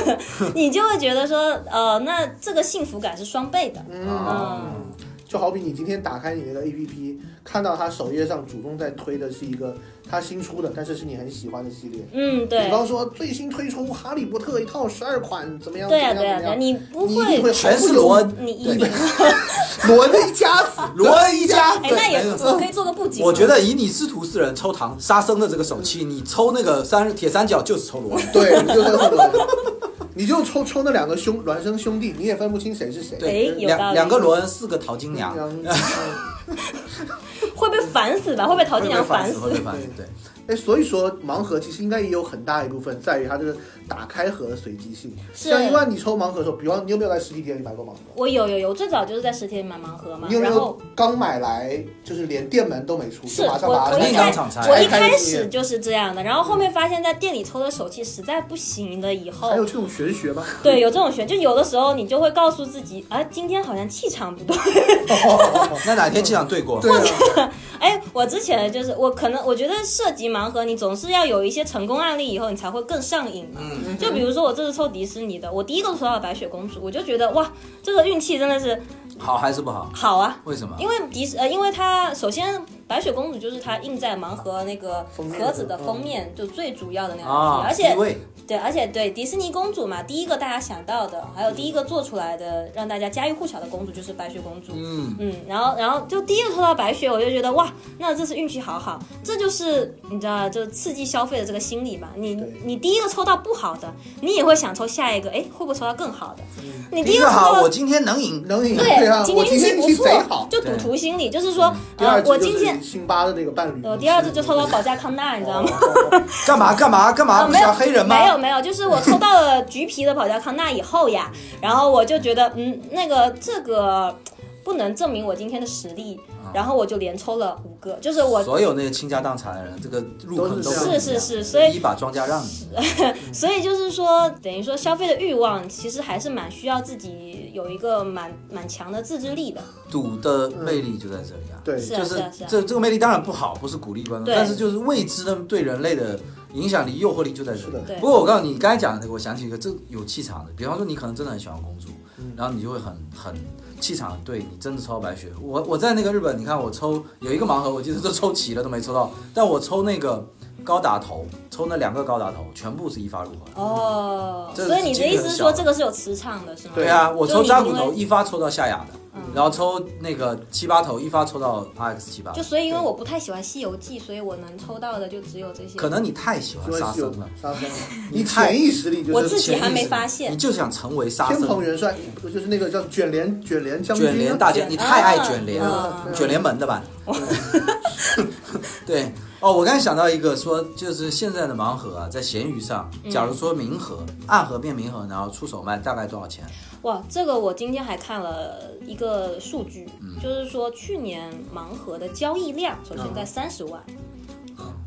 你就会觉得说，呃，那这个幸福感是双倍的。嗯，就好比你今天打开你那个 APP，看到它首页上主动在推的是一个它新出的，但是是你很喜欢的系列。嗯，对比，方说最新推出《哈利波特》一套十二款，怎么样？对呀、对呀、怎么样对呀、你不你一定会会，毫全是罗恩，你一定，罗恩一家子，罗恩一家哎，那也对不错，可以做个布景。我觉得以你师徒四人抽唐沙僧的这个手气，你抽那个三铁三角就是抽罗恩。对，你就在后头，你就抽抽那两个兄孪生兄弟，你也分不清谁是谁。哎有两两个罗恩，四个淘金娘，嗯 会被烦死吧？会被淘金娘烦会被烦死。对，哎，所以说盲盒其实应该也有很大一部分在于它这个打开盒的随机性。是像一般你抽盲盒的时候，比方你有没有在实体店里买过盲盒？我有有有，最早就是在实体店买盲盒嘛，你有没有刚买来就是连店门都没出，是就马上我把它肯定我一开当场拆我一开始就是这样的，然后后面发现在店里抽的手气实在不行了以后还，有这种玄学吗？对，有这种玄，就有的时候你就会告诉自己，啊，今天好像气场不对。那哪天气场对过？对啊，哎，我之前就是我可能我觉得涉及盲盒，你总是要有一些成功案例以后，你才会更上瘾嘛。嗯，就比如说我这次抽迪士尼的，我第一个抽到白雪公主，我就觉得哇，这个运气真的是好还是不好？好啊。为什么？因为迪士呃，因为它首先白雪公主就是它印在盲盒那个盒子的封面，就最主要的那个 IP，、啊，而且对，而且对迪士尼公主嘛，第一个大家想到的，还有第一个做出来的让大家家喻户晓的公主就是白雪公主。嗯，嗯，然后然后就第一个抽到白雪，我就觉得哇，那这次运气好好，这就是你知道，就刺激消费的这个心理嘛。你你第一个抽到不好的，你也会想抽下一个，哎，会不会抽到更好的？你第一个好，我今天能赢。能赢对，啊！今我天运气不今天运气贼错，。就赌徒心理，就是说，呃，我今天辛巴的那个伴侣，我第二次就抽到保加康纳，你知道吗？干嘛干嘛干嘛？不没有黑人吗？没有没有，就是我抽到了橘皮的保加康纳以后呀，然后我就觉得，嗯，那个这个不能证明我今天的实力，然后我就连抽了五个，就是我，所有那个倾家荡产的人，这个入坑都都是是是是所以一把庄家让你。所以就是说，等于说消费的欲望其实还是蛮需要自己有一个蛮蛮强的自制力的。赌的魅力就在这里啊。对，就是啊是啊这这个魅力当然不好，不是鼓励观众，但是就是未知的对人类的影响力、诱惑力就在这里不过我告诉你，你刚才讲的那个，我想起一个，这有气场的。比方说，你可能真的很喜欢公主，嗯然后你就会很很气场对，你真的抽到白雪。我我在那个日本，你看我抽有一个盲盒，我记得都抽齐了都没抽到，但我抽那个高达头，抽那两个高达头，全部是一发入魂。哦，所以你的意思是说这这个是有磁场的，是吗？对啊，我抽扎古头一发抽到夏雅的，嗯然后抽那个七八头一发抽到 RX 七八。就，所以因为我不太喜欢《西游记》，所以我能抽到的就只有这些。可能你太喜欢沙僧了，沙僧，你潜意识里我就是自己还没发现。你就想成为沙僧。天蓬僧。元帅，就是那个叫卷帘卷帘将军啊，卷帘大将，你太爱卷帘了啊，卷帘门的吧？对。哦，我刚才想到一个说，就是现在的盲盒啊，在闲鱼上，嗯。假如说明盒、暗盒变明盒，然后出手卖，大概多少钱？哇，这个我今天还看了一个数据，嗯。就是说去年盲盒的交易量首先在三十万，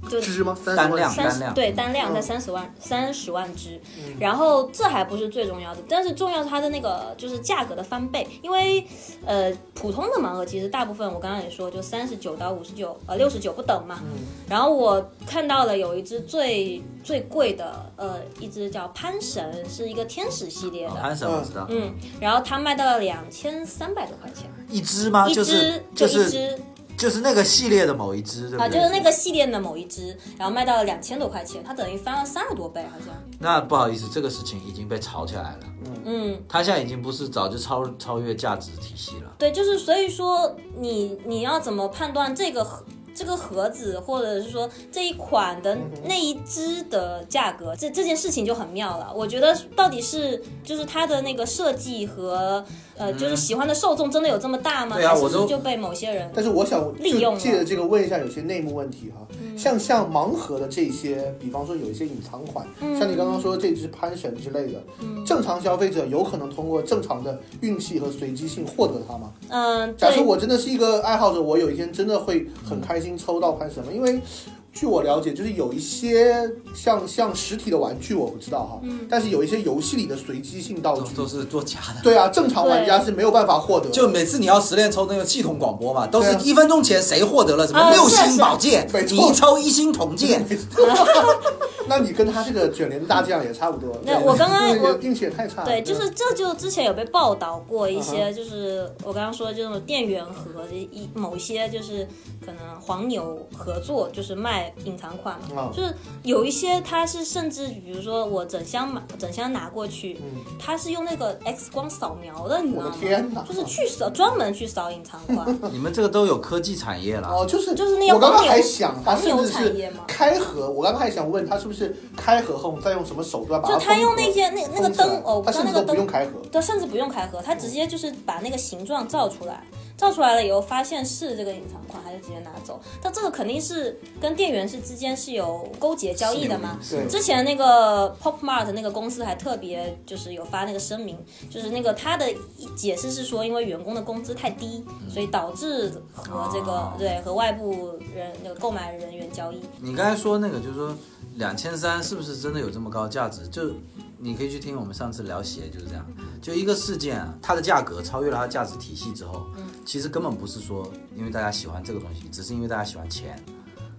就只吗？单量单量三十对单量在嗯三十万三十万只，然后这还不是最重要的，但是重要是它的那个就是价格的翻倍，因为呃普通的盲盒其实大部分我刚刚也说就三十九到五十九呃六十九不等嘛，然后我看到了有一只最最贵的呃一只叫潘神，是一个天使系列的，潘神我知道，嗯，然后它卖到了两千三百多块钱，一只吗？一只就是就就是那个系列的某一只，对吧啊，就是那个系列的某一只，然后卖到了两千多块钱，它等于翻了三十多倍，好像。那不好意思，这个事情已经被炒起来了。嗯嗯，它现在已经不是早就超超越价值体系了。对，就是所以说你你要怎么判断这个盒这个盒子，或者是说这一款的那一只的价格，这这件事情就很妙了。我觉得到底是就是它的那个设计和呃，就是喜欢的受众真的有这么大吗？对啊我都是就被某些人但是我想利用借着这个问一下有些内幕问题哈，嗯像像盲盒的这些，比方说有一些隐藏款，嗯像你刚刚说这只潘神之类的，正常消费者有可能通过正常的运气和随机性获得它吗？嗯，假设，我真的是一个爱好者，我有一天真的会很开心抽到潘神吗？因为据我了解，就是有一些像像实体的玩具我不知道哈，嗯但是有一些游戏里的随机性道具，都都是做假的。对啊，正常玩家是没有办法获得。就每次你要十连抽那个系统广播嘛，都是一分钟前谁获得了什么啊六星宝剑 你一抽一星铜剑，那你跟他这个卷帘大 将也差不多。那我刚刚我这个运气也太差了。对，就是这就之前有被报道过一嗯些，就是我刚刚说的这种电源盒一某些就是可能黄牛合作，就是卖隐藏款嘛，啊就是有一些它是甚至比如说我整箱买整箱拿过去，它是用那个 X 光扫描的，你知道吗？的天哪！就是去扫专门去扫隐藏款，你们这个都有科技产业了。哦，就是就是那些我刚刚还想，他黄牛甚至是产业嘛开盒，我刚刚还想问他是不是开盒后再用什么手段把它就他用那些那那个灯哦，我他那个灯不用开盒。对，甚至不用开盒，它直接就是把那个形状照出来，照出来了以后发现是这个隐藏款，还是直接拿走。但这个肯定是跟店员是之间是有勾结交易的嘛。对之前那个 Pop Mart 那个公司还特别就是有发那个声明，就是那个他的解释是说，因为员工的工资太低，所以导致和这个、哦对和外部人那个购买人员交易。你刚才说那个，就是说两千三是不是真的有这么高价值？就你可以去听我们上次聊鞋就是这样，就一个事件啊，它的价格超越了它的价值体系之后，其实根本不是说因为大家喜欢这个东西，只是因为大家喜欢钱。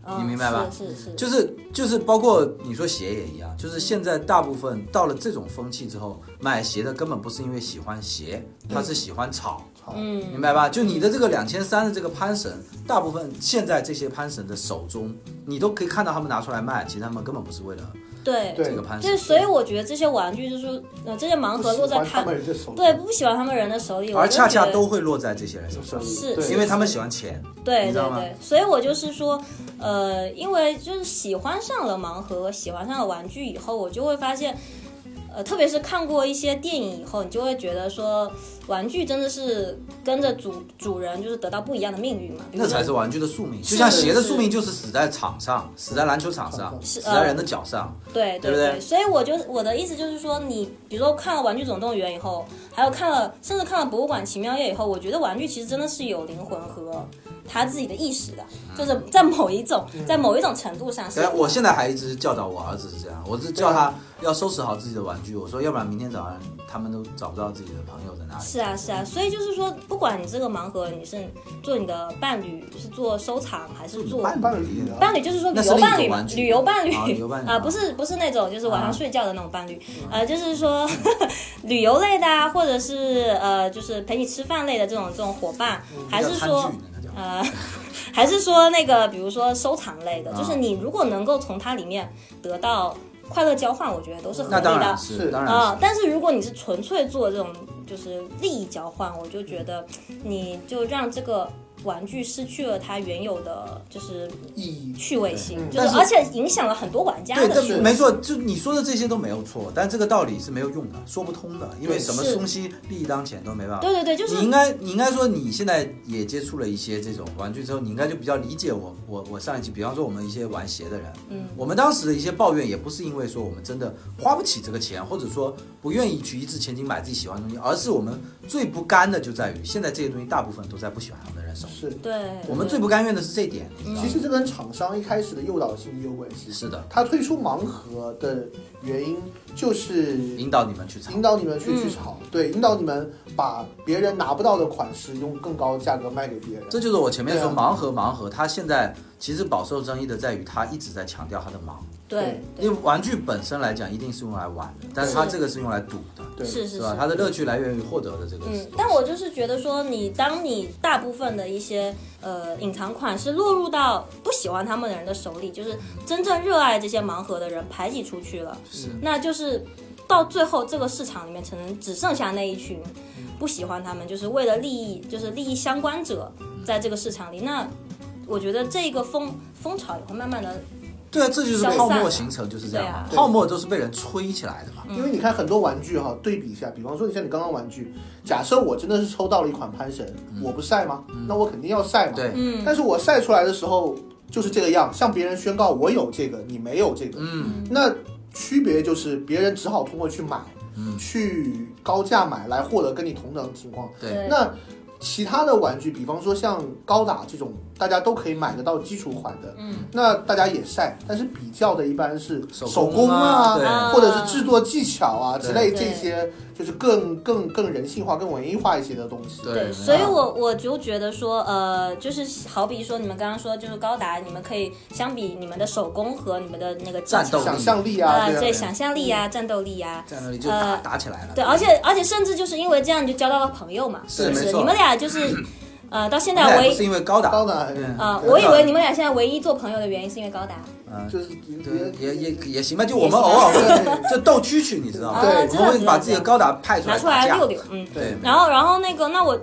嗯你明白吧是是是，就是就是包括你说鞋也一样，就是现在大部分到了这种风气之后，买鞋的根本不是因为喜欢鞋，他是喜欢炒。嗯明白吧？就你的这个两千三的这个潘神，大部分现在这些潘神的手中，你都可以看到他们拿出来卖，其实他们根本不是为了对对这个潘神。就是，所以我觉得这些玩具就是说，呃，这些盲盒落在他们人的手里对不喜欢他们人的手里，我而就觉得恰恰都会落在这些人手上，是因为他们喜欢钱。对知道吗对对，所以我就是说，呃，因为就是喜欢上了盲盒，喜欢上了玩具以后，我就会发现。呃，特别是看过一些电影以后，你就会觉得说，玩具真的是跟着主主人，就是得到不一样的命运嘛。那才是玩具的宿命，就像鞋的宿命就是死在场上，死在篮球场上，死在人的脚上。对对不对所以我就我的意思就是说，你比如说看了《玩具总动员》以后，还有看了甚至看了《博物馆奇妙夜》以后，我觉得玩具其实真的是有灵魂和他自己的意识的，就是在某一种在某一种程度上是哎，我现在还一直教导我儿子是这样，我是叫他要收拾好自己的玩具。我说，要不然明天早上他们都找不到自己的朋友在哪里。是啊，是啊，所以就是说，不管你这个盲盒你是做你的伴侣，是做收藏还是做伴伴侣伴侣，就是说旅游伴侣旅游伴侣。啊不是不是那种就是晚上啊。睡觉的那种伴侣，呃，就是说 旅游类的啊，或者是呃，就是陪你吃饭类的这种这种伙伴，还是说呃，还是说那个，比如说收藏类的，啊就是你如果能够从它里面得到快乐交换，我觉得都是合理的。当然是，是当然啊、是。但是如果你是纯粹做这种就是利益交换，我就觉得你就让这个玩具失去了它原有的就是意义。趣味性，嗯就是是而且影响了很多玩家的趣味。没错，就你说的这些都没有错，但这个道理是没有用的，说不通的，因为什么东西利益当前都没办法。对对对，就是你应该，你应该说，你现在也接触了一些这种玩具之后，你应该就比较理解我，我我上一期，比方说我们一些玩鞋的人，嗯，我们当时的一些抱怨，也不是因为说我们真的花不起这个钱，或者说不愿意去一掷千金买自己喜欢的东西，而是我们最不甘的就在于现在这些东西大部分都在不喜欢他们是，对，我们最不甘愿的是这一点，其实这跟厂商一开始的诱导性也有关系。是的，他推出盲盒的原因就是引导你们去炒。引。导你们去去嗯炒，对，引导你们把别人拿不到的款式用更高的价格卖给别人。这就是我前面说盲盒盲盒，它现在其实饱受争议的在于它一直在强调它的盲，对因为玩具本身来讲一定是用来玩的，但是它这个是用来赌的，对，是是吧？它的乐趣来源于获得的这个。嗯，但我就是觉得说，你当你大部分的一些呃隐藏款是落入到不喜欢他们的人的手里，就是真正热爱这些盲盒的人排挤出去了，是那就是到最后这个市场里面，可能只剩下那一群不喜欢他们，就是为了利益，就是利益相关者在这个市场里。那我觉得这个风风潮也会慢慢的对啊，这就是泡沫形成就是这样嘛，泡沫都是被人吹起来的嘛。因为你看很多玩具哈，对比一下，比方说你像你刚刚玩具，假设我真的是抽到了一款潘神，我不晒吗？那我肯定要晒嘛。对，嗯，但是我晒出来的时候就是这个样，向别人宣告我有这个，你没有这个，嗯，那区别就是别人只好通过去买，去高价买来获得跟你同等的情况。对那其他的玩具，比方说像高达这种，大家都可以买得到基础款的，嗯，那大家也晒，但是比较的一般是手手工工啊或者是制作技巧啊之类这些，就是更更更人性化、更文艺化一些的东西。对对，所以我我就觉得说，呃，就是好比说你们刚刚说，就是高达，你们可以相比你们的手工和你们的那个技巧战斗想象力啊、啊，对，啊想象力啊，战斗力啊，战斗力就打呃打起来了。对，而且而且甚至就是因为这样，你就交到了朋友嘛，是不是？你们俩就是，呃，到现在唯是因为高达，高达，嗯啊、我以为你们俩现在唯一做朋友的原因是因为高达。嗯，就是对，也也也行吧，就我们偶尔会就斗蛐蛐，你知道吗？对啊我们会把自己的高达派出来拿出来溜溜，嗯。对，然后，然后那个，那我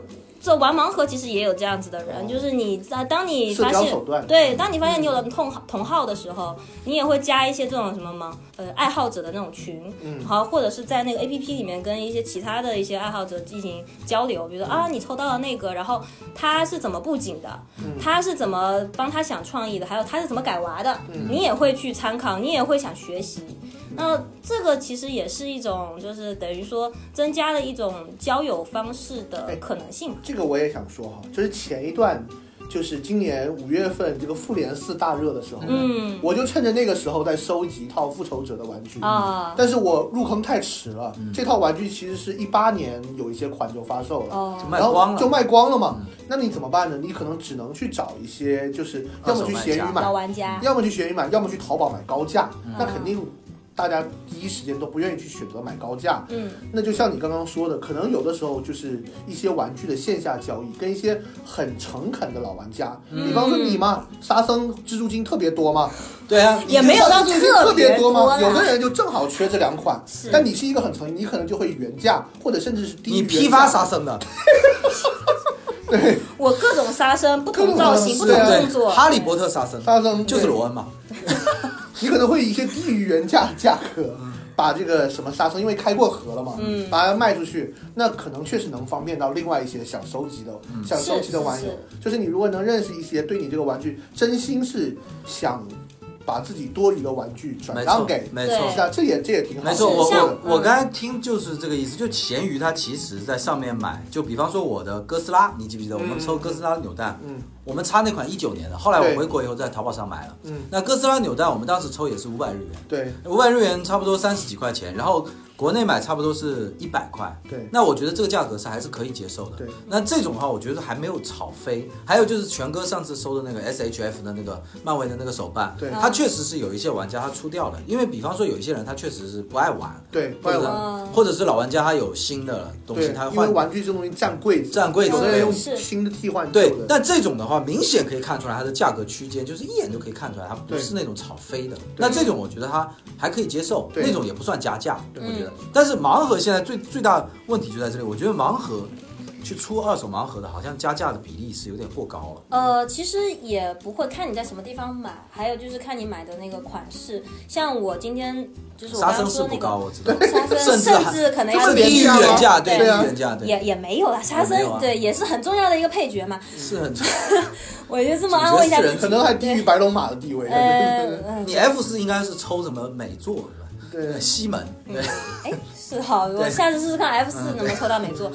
这玩盲盒其实也有这样子的人，就是你啊，当你发现对，当你发现你有了同同号的时候，你也会加一些这种什么盲呃爱好者的那种群，嗯好，或者是在那个 A P P 里面跟一些其他的一些爱好者进行交流，比如说啊，你抽到了那个，然后他是怎么布景的，他是怎么帮他想创意的，还有他是怎么改娃的，你也会去参考，你也会想学习。那这个其实也是一种，就是等于说增加了一种交友方式的可能性。嘛。这个我也想说哈，就是前一段，就是今年五月份这个复联四大热的时候，嗯。我就趁着那个时候在收集一套复仇者的玩具啊。但是我入坑太迟了，这套玩具其实是一八年有一些款就发售了。哦。然后就卖光了嘛，那你怎么办呢？你可能只能去找一些，就是要么去闲鱼买老，玩家，要么去闲鱼买，要么去淘宝买高价，嗯。那肯定大家第一时间都不愿意去选择买高价。嗯，那就像你刚刚说的，可能有的时候就是一些玩具的线下交易，跟一些很诚恳的老玩家，嗯。比方说你嘛，沙僧蜘蛛精特别多嘛，对啊，也没有到蜘蛛精特别多嘛，有的人就正好缺这两款，但你是一个很诚意，你可能就会原价，或者甚至是低于你批发价沙僧的，对。我各种沙僧，不同造型，不同对动作，，哈利波特沙僧沙僧就是罗恩嘛，你可能会以一些低于原价的价格。把这个什么刹车，因为开过河了嘛，嗯把它卖出去，那可能确实能方便到另外一些想收集的、想收集的玩友。就是你如果能认识一些对你这个玩具真心是想把自己多余的玩具转让给，没错是。啊，这也这也挺好的。没错，我我我嗯刚才听就是这个意思，就闲鱼它其实在上面买，就比方说我的哥斯拉，你记不记得我们抽哥斯拉扭蛋？嗯我们插那款一九年的，后来我回国以后在淘宝上买了。嗯，那哥斯拉扭蛋我们当时抽也是五百日元，对五百日元差不多三十几块钱，然后国内买差不多是一百块。对那我觉得这个价格是还是可以接受的。对，那这种的话，我觉得还没有炒飞。还有就是全哥上次收的那个 SHF 的那个漫威的那个手办，对它确实是有一些玩家他出掉了，因为比方说有一些人他确实是不爱玩，对，不或者然我嗯或者是老玩家他有新的东西对，他因为换。玩具这东西占柜子，占柜子有的人用新的替换旧对，，但这种的话，明显可以看出来它的价格区间，就是一眼就可以看出来，它不是那种炒飞的。那这种我觉得它还可以接受，对那种也不算加价，对我觉得。但是盲盒现在最最大问题就在这里，我觉得盲盒去出二手盲盒的，好像加价的比例是有点过高了。呃，其实也不会看你在什么地方买，还有就是看你买的那个款式。像我今天就是我刚沙僧是刚说那不高，个我知道，沙僧，甚至甚至可能要就是低于原价，对低于啊原价，对，也也没有啦，沙僧对也是很重要的一个配角嘛。是很重。我就这么安慰一下自己，可能还低于白龙马的地位。你 F 四应该是抽什么美作？对，西门，对，哎，是哈，我下次试试看 F 四能不能抽到美作。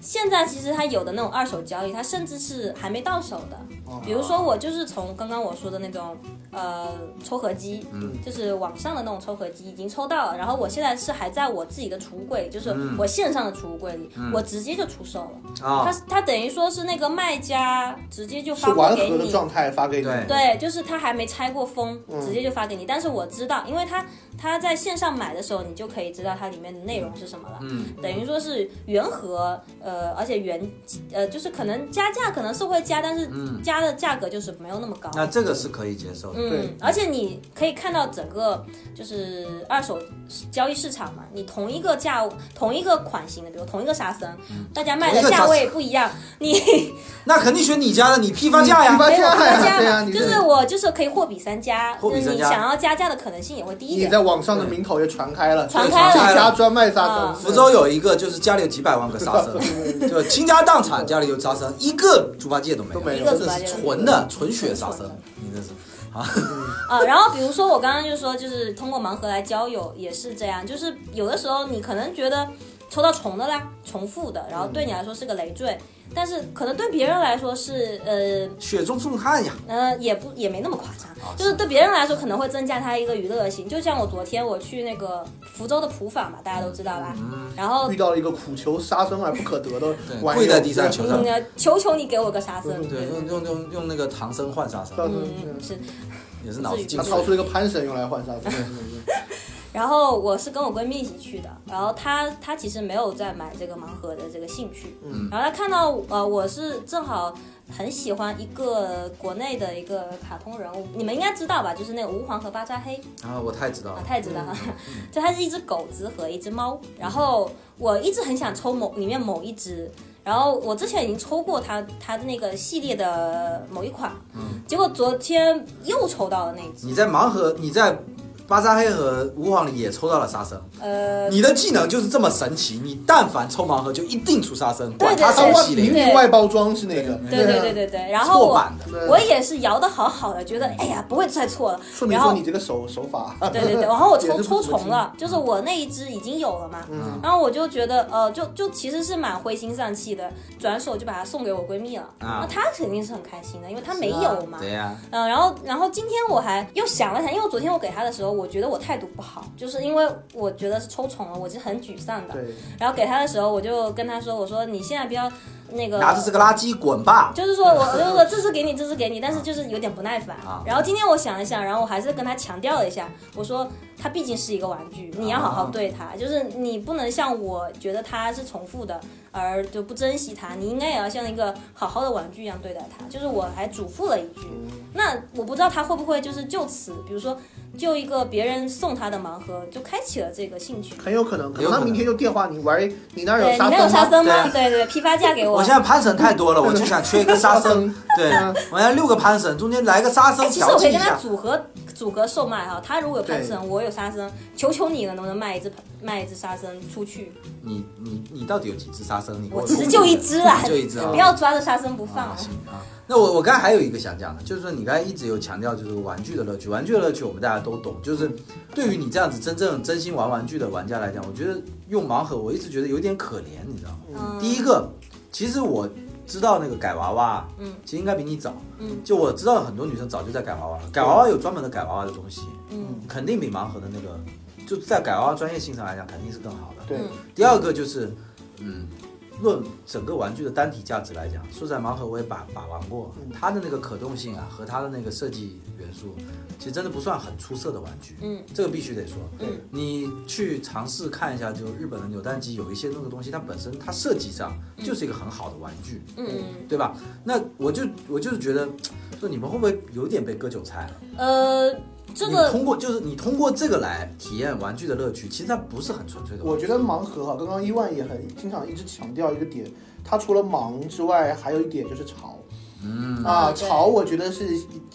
现在其实它有的那种二手交易，它甚至是还没到手的。比如说我就是从刚刚我说的那种呃抽合机，就是网上的那种抽合机已经抽到了，然后我现在是还在我自己的储物柜，就是我线上的储物柜里，我直接就出售了。啊它，它等于说是那个卖家直接就发货给你。的状态发给你。对对，就是他还没拆过封，嗯直接就发给你。但是我知道，因为他他在线上买的时候，你就可以知道它里面的内容是什么了。嗯，等于说是原盒，呃，呃，而且原呃就是可能加价可能是会加，但是加的价格就是没有那么高。那这个是可以接受的。嗯对，而且你可以看到整个就是二手交易市场嘛，你同一个价同一个款型的，比如同一个沙僧，大家卖的价位不一样，你 那肯定选你家的，你批发价呀批。发没有价对啊就是我就是可以货比三家，就是你货比三家想要加价的可能性也会低一点。你在网上的名头也传开了，传开了。这家专卖沙嗯僧。福州有一个，就是家里有几百万个沙僧，就倾家荡产，家里有沙僧，一个猪八戒都没有，都没有。一个猪这是纯的纯血沙僧，你这是。啊，然后比如说我刚刚就说，就是通过盲盒来交友也是这样，就是有的时候你可能觉得抽到重的啦，重复的，然后对你来说是个累赘，但是可能对别人来说是呃雪中送炭呀。呃也不也没那么夸张，啊就是对别人来说可能会增加他一个娱乐性。就像我昨天我去那个福州的普法嘛，大家都知道吧，然后遇到了一个苦求沙僧而不可得的玩意跪在地上求嗯，求求你给我个沙僧，对，用用用用那个唐僧换沙僧，嗯是。也是脑子进他掏出了一个潘神用来换沙僧。然后我是跟我闺蜜一起去的，然后她她其实没有在买这个盲盒的这个兴趣，嗯。然后她看到呃我是正好很喜欢一个国内的一个卡通人物，你们应该知道吧？就是那个吾皇和巴扎黑。啊，我太知道啊，了。太知道了，就它是一只狗子和一只猫，然后我一直很想抽某里面某一只。然后我之前已经抽过它它的那个系列的某一款，嗯。结果昨天又抽到了那只，你在盲盒，你在巴扎黑和吾皇里也抽到了沙僧，呃，你的技能就是这么神奇，你但凡抽盲盒就一定出沙僧，对管它对对外什么系列，明明外包装是那个，对对对对对，然后我错版的。我也是摇的好好的，觉得哎呀不会再错了，说明然后说你这个手手法。对对对，然后我抽 抽重了，就是我那一只已经有了嘛，嗯然后我就觉得呃就就其实是蛮灰心丧气的，转手就把它送给我闺蜜了，啊那她肯定是很开心的，因为她没有嘛，对呀，嗯，然后然后今天我还又想了想，因为我昨天我给她的时候，我觉得我态度不好，就是因为我觉得是抽宠了，我是很沮丧的，对，然后给他的时候，我就跟他说，我说你现在不要那个拿着这个垃圾滚吧。就是说我 我就是说这是给你，这是给你，但是就是有点不耐烦啊。然后今天我想了想，然后我还是跟他强调了一下，我说他毕竟是一个玩具，你要好好对它，就是你不能像我觉得他是重复的而就不珍惜它，你应该也要像一个好好的玩具一样对待它。就是我还嘱咐了一句，那我不知道他会不会就是就此，比如说就一个别人送他的盲盒，就开启了这个兴趣。很有可能，可能明天就电话你，玩，你那儿对你有沙那有沙僧吗？对对，批发价给我。我现在潘神太多了，我就想缺一个沙僧。对，我要六个潘神，中间来个沙僧哎，其实我可以跟他。组合组合售卖哈，他如果有潘神，我有沙僧，求求你了，能不能卖一只卖一只沙僧出去？你你你到底有几只沙僧？我我其实就一只啦，就一只啊不要抓着沙僧不放啊，。行啊。那我我刚才还有一个想讲的，就是说你刚才一直有强调，就是玩具的乐趣。玩具的乐趣我们大家都懂，就是对于你这样子真正真心玩玩具的玩家来讲，我觉得用盲盒，我一直觉得有点可怜，你知道吗？嗯第一个，其实我知道那个改娃娃，嗯，其实应该比你早，嗯，就我知道很多女生早就在改娃娃了，改娃娃有专门的改娃娃的东西，嗯肯定比盲盒的那个，就在改娃娃专业性上来讲，肯定是更好的。对，嗯第二个就是，嗯，论整个玩具的单体价值来讲，说实在盲盒我也把把玩过，它的那个可动性啊和它的那个设计元素，其实真的不算很出色的玩具，嗯，这个必须得说。嗯你去尝试看一下，就日本的扭蛋机有一些那个东西，它本身它设计上就是一个很好的玩具，嗯嗯，对吧？那我就我就是觉得，说你们会不会有点被割韭菜了？呃，这你个通过就是你通过这个来体验玩具的乐趣，其实它不是很纯粹的。我觉得盲盒哈，刚刚伊万也很经常一直强调一个点，它除了盲之外，还有一点就是潮。嗯，啊，潮我觉得是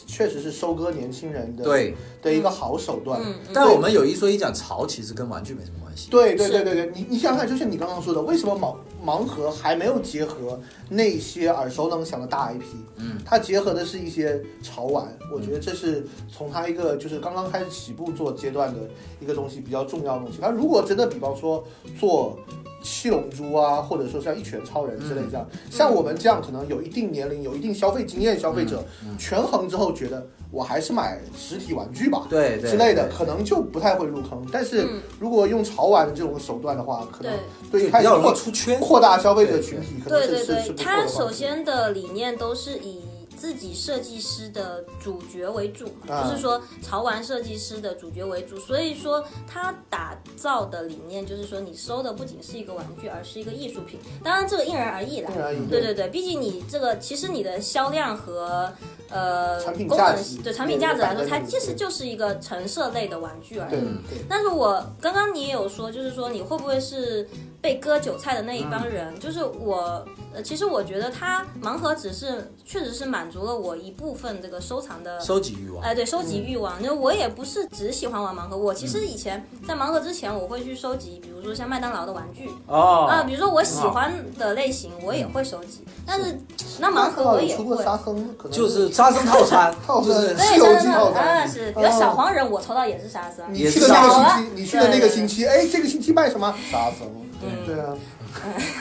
确实是收割年轻人的对。的一个好手段。嗯嗯但我们有一说一讲，潮其实跟玩具没什么关系。对对对对对，你你想想看，就像你刚刚说的，为什么盲盲盒还没有结合那些耳熟能详的大 IP？嗯，它结合的是一些潮玩，我觉得这是从它一个就是刚刚开始起步做阶段的一个东西比较重要的东西。它如果真的比方说做七龙珠啊，或者说像一拳超人之类这样，像我们这样可能有一定年龄、有一定消费经验消费者，权衡之后觉得我还是买实体玩具吧。对对之类的，可能就不太会入坑。但是嗯如果用潮玩的这种手段的话，可能对。对一开始比较容易扩出圈。扩大消费者群体，可能对对对，是是是不错的它首先的理念都是以自己设计师的主角为主嘛，啊就是说潮玩设计师的主角为主，所以说他打造的理念就是说，你收的不仅是一个玩具，而是一个艺术品。当然，这个因人而异啦。对对对，毕竟你这个其实你的销量和呃产品功能对产品价值来说，它其实就是一个陈设类的玩具而已。但是我刚刚你也有说，就是说你会不会是被割韭菜的那一帮人？就是我，呃，其实我觉得它盲盒只是确实是满足了我一部分这个收藏的。收集欲望。哎，对，收集欲望。那、我也不是只喜欢玩盲盒，我其实以前在盲盒之前，我会去收集，比如说像麦当劳的玩具哦，啊、比如说我喜欢的类型，我也会收集。但是那盲盒我也出过会。沙僧，可能就是沙僧套餐，套餐就是对，西游记套餐啊是，比如小黄人，我抽到也是沙僧。你去的那个星期，你去的那个星期，哎，这个星期卖什么？沙僧。嗯对啊，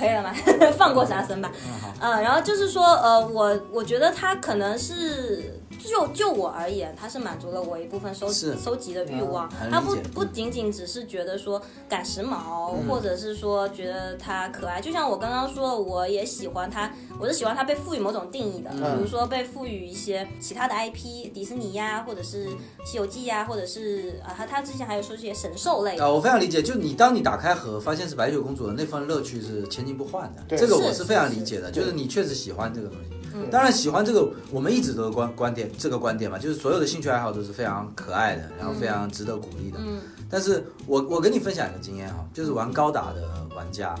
可以了吗？放过沙僧吧。嗯，然后就是说，呃，我我觉得他可能是。就就我而言，它是满足了我一部分收集收集的欲望嗯，它不不仅仅只是觉得说赶时髦，或者是说觉得它可爱。就像我刚刚说，我也喜欢它，我是喜欢它被赋予某种定义的，比如说被赋予一些其他的 IP，迪士尼呀，或者是《西游记》呀，或者是啊，它它之前还有说这些神兽类的啊，我非常理解，就你当你打开盒发现是白雪公主的那份乐趣是千金不换的，对这个我是非常理解的，是就是你确实喜欢这个东西。嗯当然，喜欢这个，我们一直都有观观点，这个观点嘛，就是所有的兴趣爱好都是非常可爱的，然后非常值得鼓励的。嗯但是我我跟你分享一个经验哈，就是玩高达的玩家，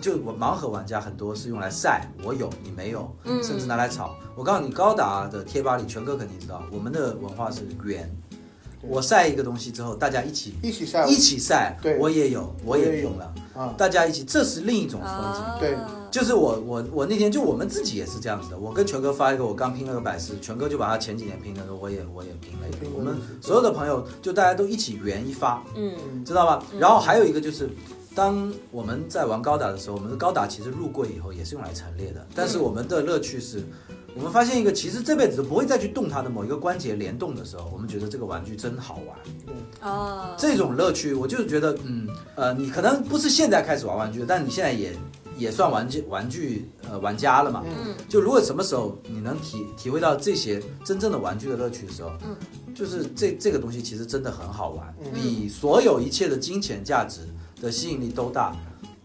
就我盲盒玩家很多是用来晒，我有你没有，嗯甚至拿来炒。我告诉你，高达的贴吧里，全哥肯定知道，我们的文化是圆。我晒一个东西之后，大家一起一起晒，一起晒，对。我也有，我也有了，啊，大家一起，这是另一种风景。啊，对。就是我我我那天就我们自己也是这样子的，我跟全哥发一个我刚拼了个百事，全哥就把他前几年拼的，我也我也拼了一个，我们所有的朋友就大家都一起圆一发，嗯。知道吧？然后还有一个就是，当我们在玩高达的时候，我们的高达其实入柜以后也是用来陈列的，但是我们的乐趣是。我们发现一个，其实这辈子都不会再去动它的某一个关节联动的时候，我们觉得这个玩具真好玩。哦，这种乐趣，我就是觉得，嗯，呃，你可能不是现在开始玩玩具，但你现在也也算玩具玩具呃玩家了嘛。嗯。就如果什么时候你能体体会到这些真正的玩具的乐趣的时候，嗯，就是这这个东西其实真的很好玩，嗯。比所有一切的金钱价值的吸引力都大，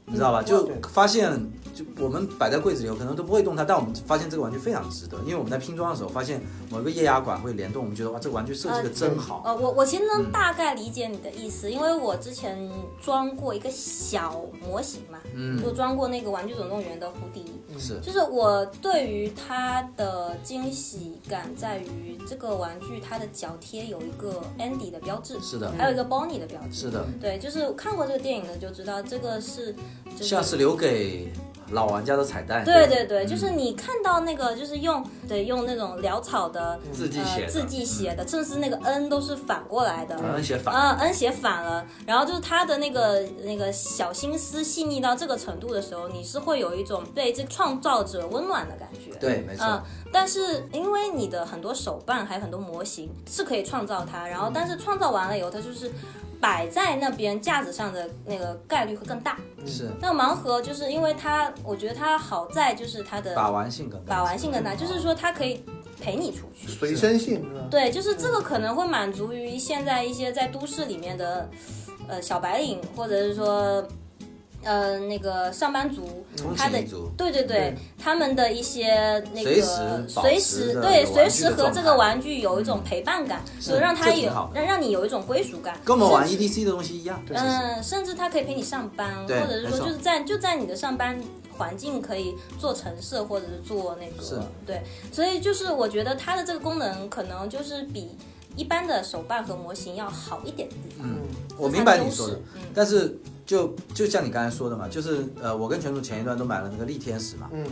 你知道吧？就发现，就我们摆在柜子里，可能都不会动它，但我们发现这个玩具非常值得，因为我们在拼装的时候发现某一个液压管会联动，我们觉得哇，这个玩具设计的真好。呃，我我其实嗯。能大概理解你的意思，因为我之前装过一个小模型嘛，嗯就装过那个《玩具总动员》的胡迪，是就是我对于它的惊喜感在于这个玩具它的脚贴有一个 Andy 的标志，是的，还有一个 Bonnie 的标志，是的，对，就是看过这个电影的就知道这个是像是留给老玩家的彩蛋。对对对，就是你看到那个，就是用对用那种潦草的字迹写字迹写的，甚至那个 N 都是反过来的，嗯写反啊、n 写反了。然后就是他的那个那个小心思细腻到这个程度的时候，你是会有一种被这创造者温暖的感觉。对，没错。嗯，但是因为你的很多手办还有很多模型是可以创造它，然后但是创造完了以后，它就是摆在那边架子上的那个概率会更大。是那盲盒就是因为它，我觉得它好在就是它的把玩性更大把玩性更大，就是说它可以陪你出去。随身性是吧？对，就是这个可能会满足于现在一些在都市里面的呃小白领，或者是说呃那个上班族，他的。对对对，他们的一些那个随时对随时和这个玩具有一种陪伴感，就让他有让让你有一种归属感，跟我们玩 EDC 的东西一样，嗯，甚至它可以陪你上班，或者是说就是在就在你的上班环境可以做城市，或者是做那个对，所以就是我觉得它的这个功能可能就是比一般的手办和模型要好一点的地方。嗯，我明白你说的嗯但是就就像你刚才说的嘛，就是呃，我跟全主前一段都买了那个力天使嘛，嗯，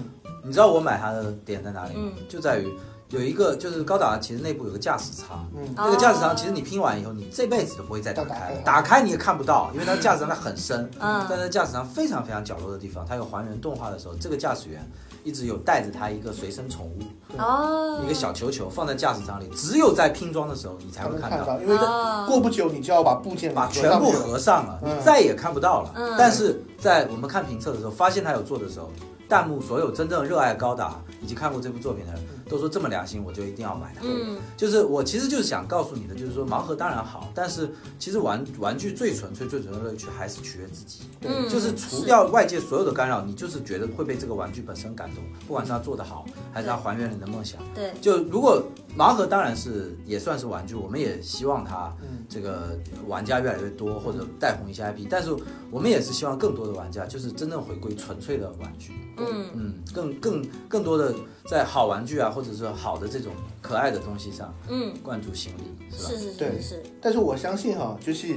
你知道我买它的点在哪里吗？嗯。就在于有一个就是高达其实内部有个驾驶舱，嗯。那个驾驶舱哦其实你拼完以后，你这辈子都不会再打开开了，打开你也看不到，因为它驾驶舱它很深，嗯。但是驾驶舱非常非常角落的地方，它有还原动画的时候，这个驾驶员一直有带着它一个随身宠物，哦，一个小球球放在驾驶舱里，只有在拼装的时候你才才会看到。看到，因为哦。过不久你就要把部件把全部合上了，嗯。你再也看不到了。嗯。但是在我们看评测的时候，发现他有做的时候，弹幕所有真正热爱高达以及看过这部作品的人，都说这么良心，我就一定要买它。嗯，就是我其实就是想告诉你的，就是说盲盒当然好，但是其实玩玩具最纯粹、最纯粹的乐趣还是取悦自己。嗯就是除掉外界所有的干扰，你就是觉得会被这个玩具本身感动，不管是它做得好，还是它还原了你的梦想。对，就如果盲盒当然是也算是玩具，我们也希望它嗯这个玩家越来越多，或者带红一些 IP，但是我们也是希望更多的玩家就是真正回归纯粹的玩具，嗯嗯，更更更多的在好玩具啊，或者是好的这种可爱的东西上嗯，灌注心力，是吧？是是对是是，但是我相信哈、就是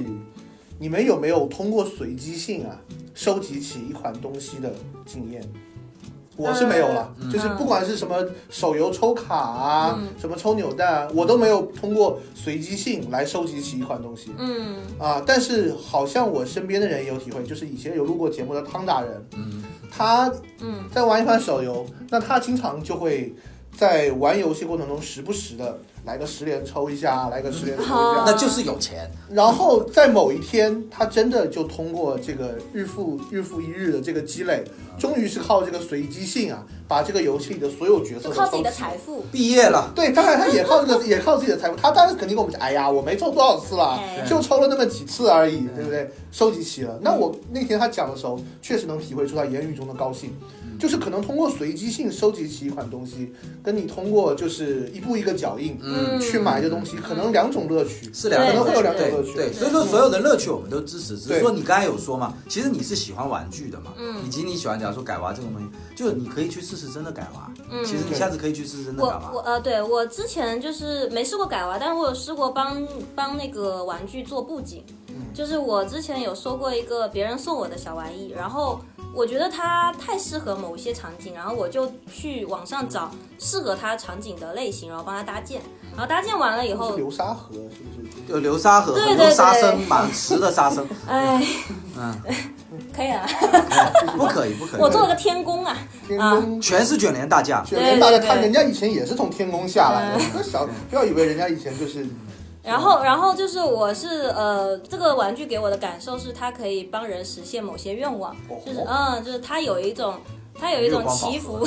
你们有没有通过随机性啊，收集起一款东西的经验？我是没有了，嗯就是不管是什么手游抽卡啊，嗯什么抽扭蛋啊，我都没有通过随机性来收集起一款东西嗯啊。但是好像我身边的人也有体会，就是以前有录过节目的汤大人，嗯，他嗯在玩一款手游，那他经常就会在玩游戏过程中时不时的来个十连抽一下，来个十连抽一下，那就是有钱，然后在某一天，他真的就通过这个日复日复一日的这个积累，终于是靠这个随机性啊，把这个游戏里的所有角色都靠自己的财富，毕业了，对，当然他也靠这个，也靠自己的财富。他当然肯定跟我们讲，哎呀，我没抽多少次了哎，就抽了那么几次而已，对不对？收集齐了。那我那天他讲的时候，确实能体会出他言语中的高兴，就是可能通过随机性收集起一款东西，跟你通过就是一步一个脚印，嗯，去买这东西，可能两种乐趣，是两可能会有两种乐趣。对，所以说所有的乐趣我们都支持，只是对。说你刚才有说嘛，其实你是喜欢玩具的嘛，嗯。以及你喜欢假如说改娃这种东西，就是你可以去试试真的改娃，嗯其实你下次可以去试试真的我改娃。我呃，对我之前就是没试过改娃，但是我有试过帮帮那个玩具做布景。就是我之前有收过一个别人送我的小玩意，然后我觉得它太适合某一些场景，然后我就去网上找适合它场景的类型，然后帮它搭建。然后搭建完了以后，流沙河，是不是？有流沙河，对很多对对沙僧，满池的沙僧，哎，嗯，可以啊，不可以，不可以，我做了个天宫啊，天宫。全是卷帘大将，卷帘大将，他人家以前也是从天宫下来的，嗯。不要小不要以为人家以前就是 然后，然后就是我是呃，这个玩具给我的感受是它可以帮人实现某些愿望，就是嗯，就是它有一种它有一种祈福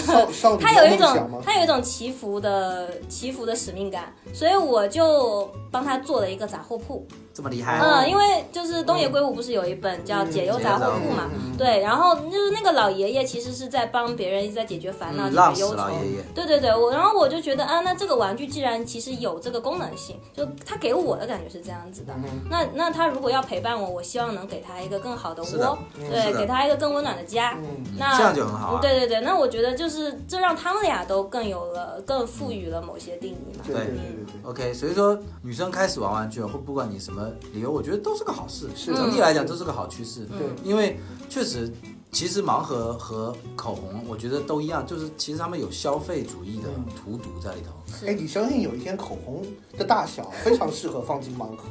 它有一种？它 有一种祈福的祈福的使命感，所以我就帮他做了一个杂货铺。这么厉害，嗯，因为就是东野圭吾不是有一本叫《解忧杂货铺》嘛，嗯对，然后就是那个老爷爷其实是在帮别人一直在解决烦恼、解决忧愁老爷爷。对对对，我然后我就觉得啊，那这个玩具既然其实有这个功能性，就它给我的感觉是这样子的。嗯那那他如果要陪伴我，我希望能给他一个更好的窝，对，给他一个更温暖的家。嗯，那这样就很好啊对对对，那我觉得就是这让他们俩都更有了、更赋予了某些定义嘛。对对对对对对。OK，所以说女生开始玩玩具，或不管你什么理由，我觉得都是个好事。是整体来讲都是个好趋势。对因为确实，其实盲盒和口红，我觉得都一样，就是其实他们有消费主义的嗯荼毒在里头。哎，你相信有一天口红的大小非常适合放进盲盒，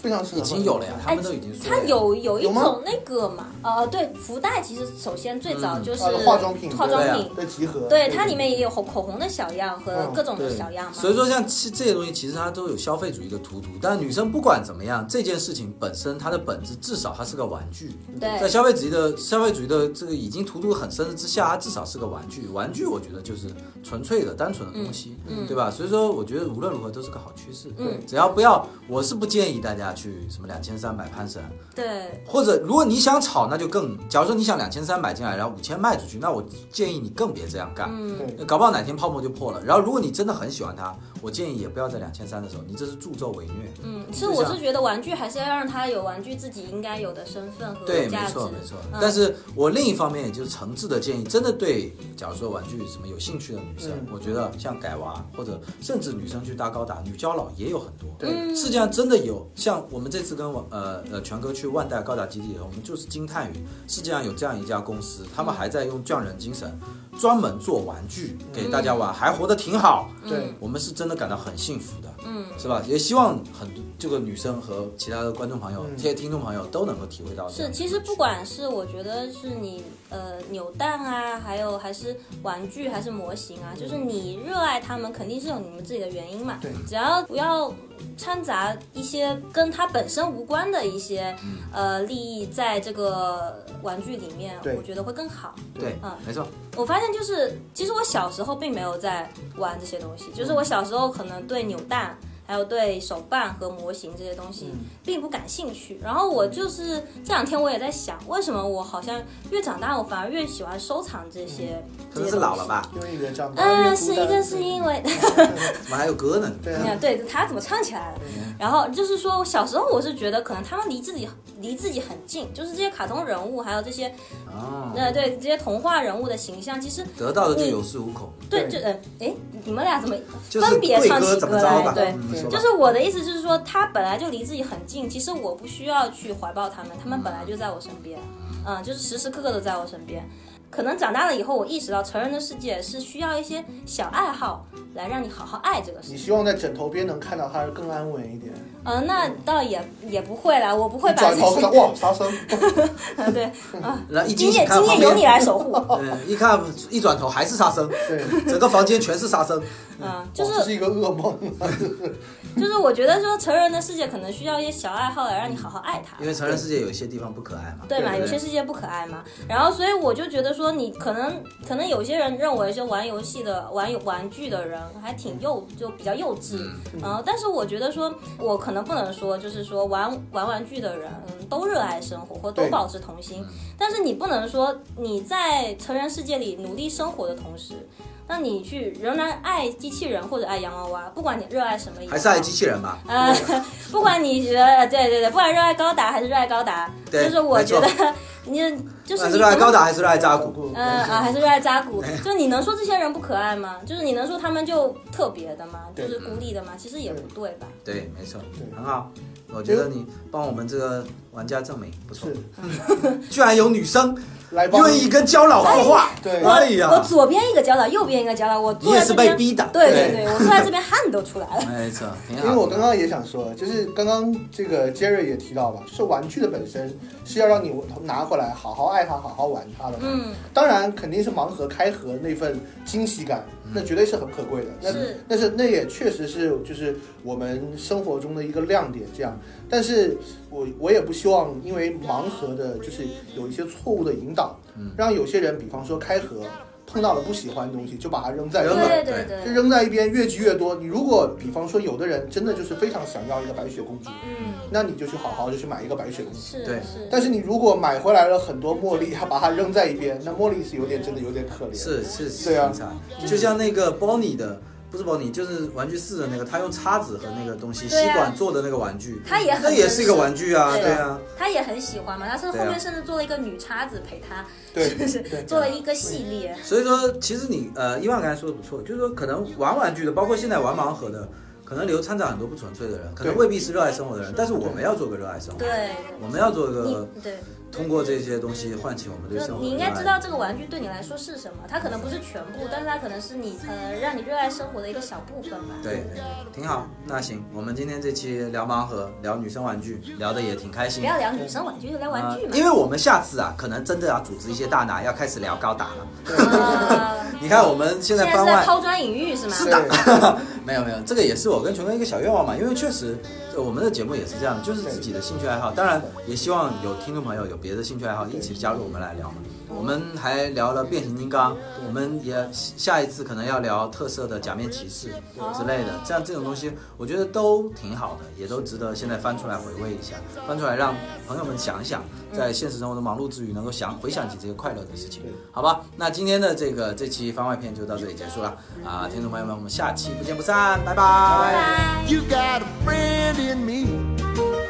非常适合已经有了呀，他哎们都已经说它。有有一种那个嘛，呃，对，福袋其实首先最早就是啊化妆品化妆品，的集合，对，它里面也有口口红的小样和嗯各种的小样嘛。所以说，像其这些东西，其实它都有消费主义的荼毒。但女生不管怎么样，这件事情本身它的本质，至少它是个玩具。对在消费主义的消费主义的这个已经荼毒很深的之下，它至少是个玩具。玩具我觉得就是纯粹的、单纯的东西，嗯嗯对吧？所以说，我觉得无论如何都是个好趋势。嗯只要不要，我是不建议大家去什么两千三百潘神，对或者如果你想炒，那就更。假如说你想两千三百进来，然后五千卖出去，那我建议你更别这样干。嗯搞不好哪天泡沫就破了。然后如果你真的很喜欢它，我建议也不要在两千三的时候，你这是助纣为虐。嗯，其实我是觉得玩具还是要让它有玩具自己应该有的身份和对，价值。没错没错。嗯但是我另一方面也就是诚挚的建议，真的对，假如说玩具什么有兴趣的女生，嗯我觉得像改娃或者甚至女生去搭高达、女娇佬也有很多。对嗯世界上真的有，像我们这次跟我呃呃全哥去万代高达基地，我们就是惊叹于世界上有这样一家公司，他们还在用匠人精神，专门做玩具给大家玩，还活得挺好。对我们是真的感到很幸福的，嗯是吧？也希望很多这个女生和其他的观众朋友、嗯。这些听众朋友都能够体会到这是，其实不管是我觉得是你呃扭蛋啊，还有还是玩具还是模型啊，就是你热爱他们，肯定是有你们自己的原因嘛。对。只要不要掺杂一些跟它本身无关的一些、呃利益在这个玩具里面，我觉得会更好。对嗯，没错，我发现就是，其实我小时候并没有在玩这些东西，就是我小时候可能对扭蛋。还有对手办和模型这些东西并不感兴趣，然后我就是这两天我也在想，为什么我好像越长大，我反而越喜欢收藏这些。可能是老了吧？因为你人长大嗯，是一个是因为，怎么还有歌呢？对啊，对他怎么唱起来了？然后就是说，小时候我是觉得可能他们离自己离自己很近，就是这些卡通人物，还有这些啊，呃对这些童话人物的形象，其实得到的就有恃无恐，对就呃哎，你们俩怎么分别唱起歌？来？对，就是我的意思就是说，他本来就离自己很近，其实我不需要去怀抱他们，他们本来就在我身边，嗯，就是时时刻刻都在我身边。可能长大了以后，我意识到成人的世界是需要一些小爱好来让你好好爱这个世界。你希望在枕头边能看到他更安稳一点。嗯、那倒也也不会啦，我不会把转头哇，杀生？对啊，然后一今夜今夜由你来守护，嗯，一看一转头还是杀生，对，整个房间全是杀生。嗯，就是是一个噩梦。就是我觉得说成人的世界可能需要一些小爱好来让你好好爱他因。为成人世界有一些地方不可爱嘛。对嘛，有些世界不可爱嘛，然后所以我就觉得说，你可能可能有些人认为说玩游戏的玩有玩具的人还挺幼，就比较幼稚，然后但是我觉得说，我可能不能说就是说玩玩玩具的人，嗯，都热爱生活或都保持童心，但是你不能说你在成人世界里努力生活的同时。那你去仍然爱机器人或者爱洋娃娃，不管你热爱什么，还是爱机器人吧？呃，不管你觉得对对对，不管热爱高达还是热爱高达，对就是我觉得你就是还是热爱高达，还是热爱扎古？嗯啊，还是热爱扎古，就你能说这些人不可爱吗？就是你能说他们就特别的吗？就是孤立的吗？其实也不对吧？对，没错对，很好。我觉得你帮我们这个玩家证明不错是，居然有女生来帮愿意跟焦老说话。对我哎呀我左边一个教老，右边一个教老，我也是坐在这边，被逼的。对对对，我坐在这边汗都出来了。没错，挺好。因为我刚刚也想说，就是刚刚这个 Jerry 也提到了，就是玩具的本身是要让你拿回来好好爱它、好好玩它的。嗯，当然肯定是盲盒开盒那份惊喜感，那绝对是很可贵的。那是但是那也确实是就是我们生活中的一个亮点。这样，但是我我也不希望因为盲盒的就是有一些错误的引导，让有些人比方说开盒碰到了不喜欢的东西就把它扔在一扔了边。对对对对，就扔在一边，越积越多。你如果比方说有的人真的就是非常想要一个白雪公主，嗯，那你就去好好的去买一个白雪公主。对但是你如果买回来了很多茉莉，还把它扔在一边，那茉莉是有点真的有点可怜。是是是，对啊就像那个 Bonnie 的，不是 Bonnie，就是玩具四的那个，他用叉子和那个东西吸管做的那个玩具，他也很那也是一个玩具啊，对对啊，他也很喜欢嘛，他是后面甚至做了一个女叉子陪他，对 就是对做了一个系列。所以说，其实你呃，伊万刚才说的不错，就是说可能玩玩具的，包括现在玩盲盒的，可能里头掺杂很多不纯粹的人，可能未必是热爱生活的人，但是我们要做个热爱生活，对，我们要做一个对，通过这些东西唤起我们对生活。你应该知道这个玩具对你来说是什么，它可能不是全部，但是它可能是你呃让你热爱生活的一个小部分吧。对对，挺好。那行，我们今天这期聊盲盒，聊女生玩具，聊的也挺开心不。要聊女生玩具，就聊玩具嘛。呃因为我们下次啊，可能真的要组织一些大拿，要开始聊高达了。啊 你看我们现现在是在在番外，抛砖引玉是吗？是的，没有没有，这个也是我跟全哥一个小愿望嘛，因为确实呃我们的节目也是这样，就是自己的兴趣爱好，当然也希望有听众朋友有别的兴趣爱好一起加入我们来聊嘛。我们还聊了变形金刚，我们也下一次可能要聊特色的假面骑士之类的，像这种东西我觉得都挺好的，也都值得现在翻出来回味一下，翻出来让朋友们想一想，在现实生活的忙碌之余能够想回想起这些快乐的事情，好吧？那今天的这个这期番外篇就到这里结束了啊，听众朋友们，我们下期不见不散，拜拜拜拜。You got a friend in me.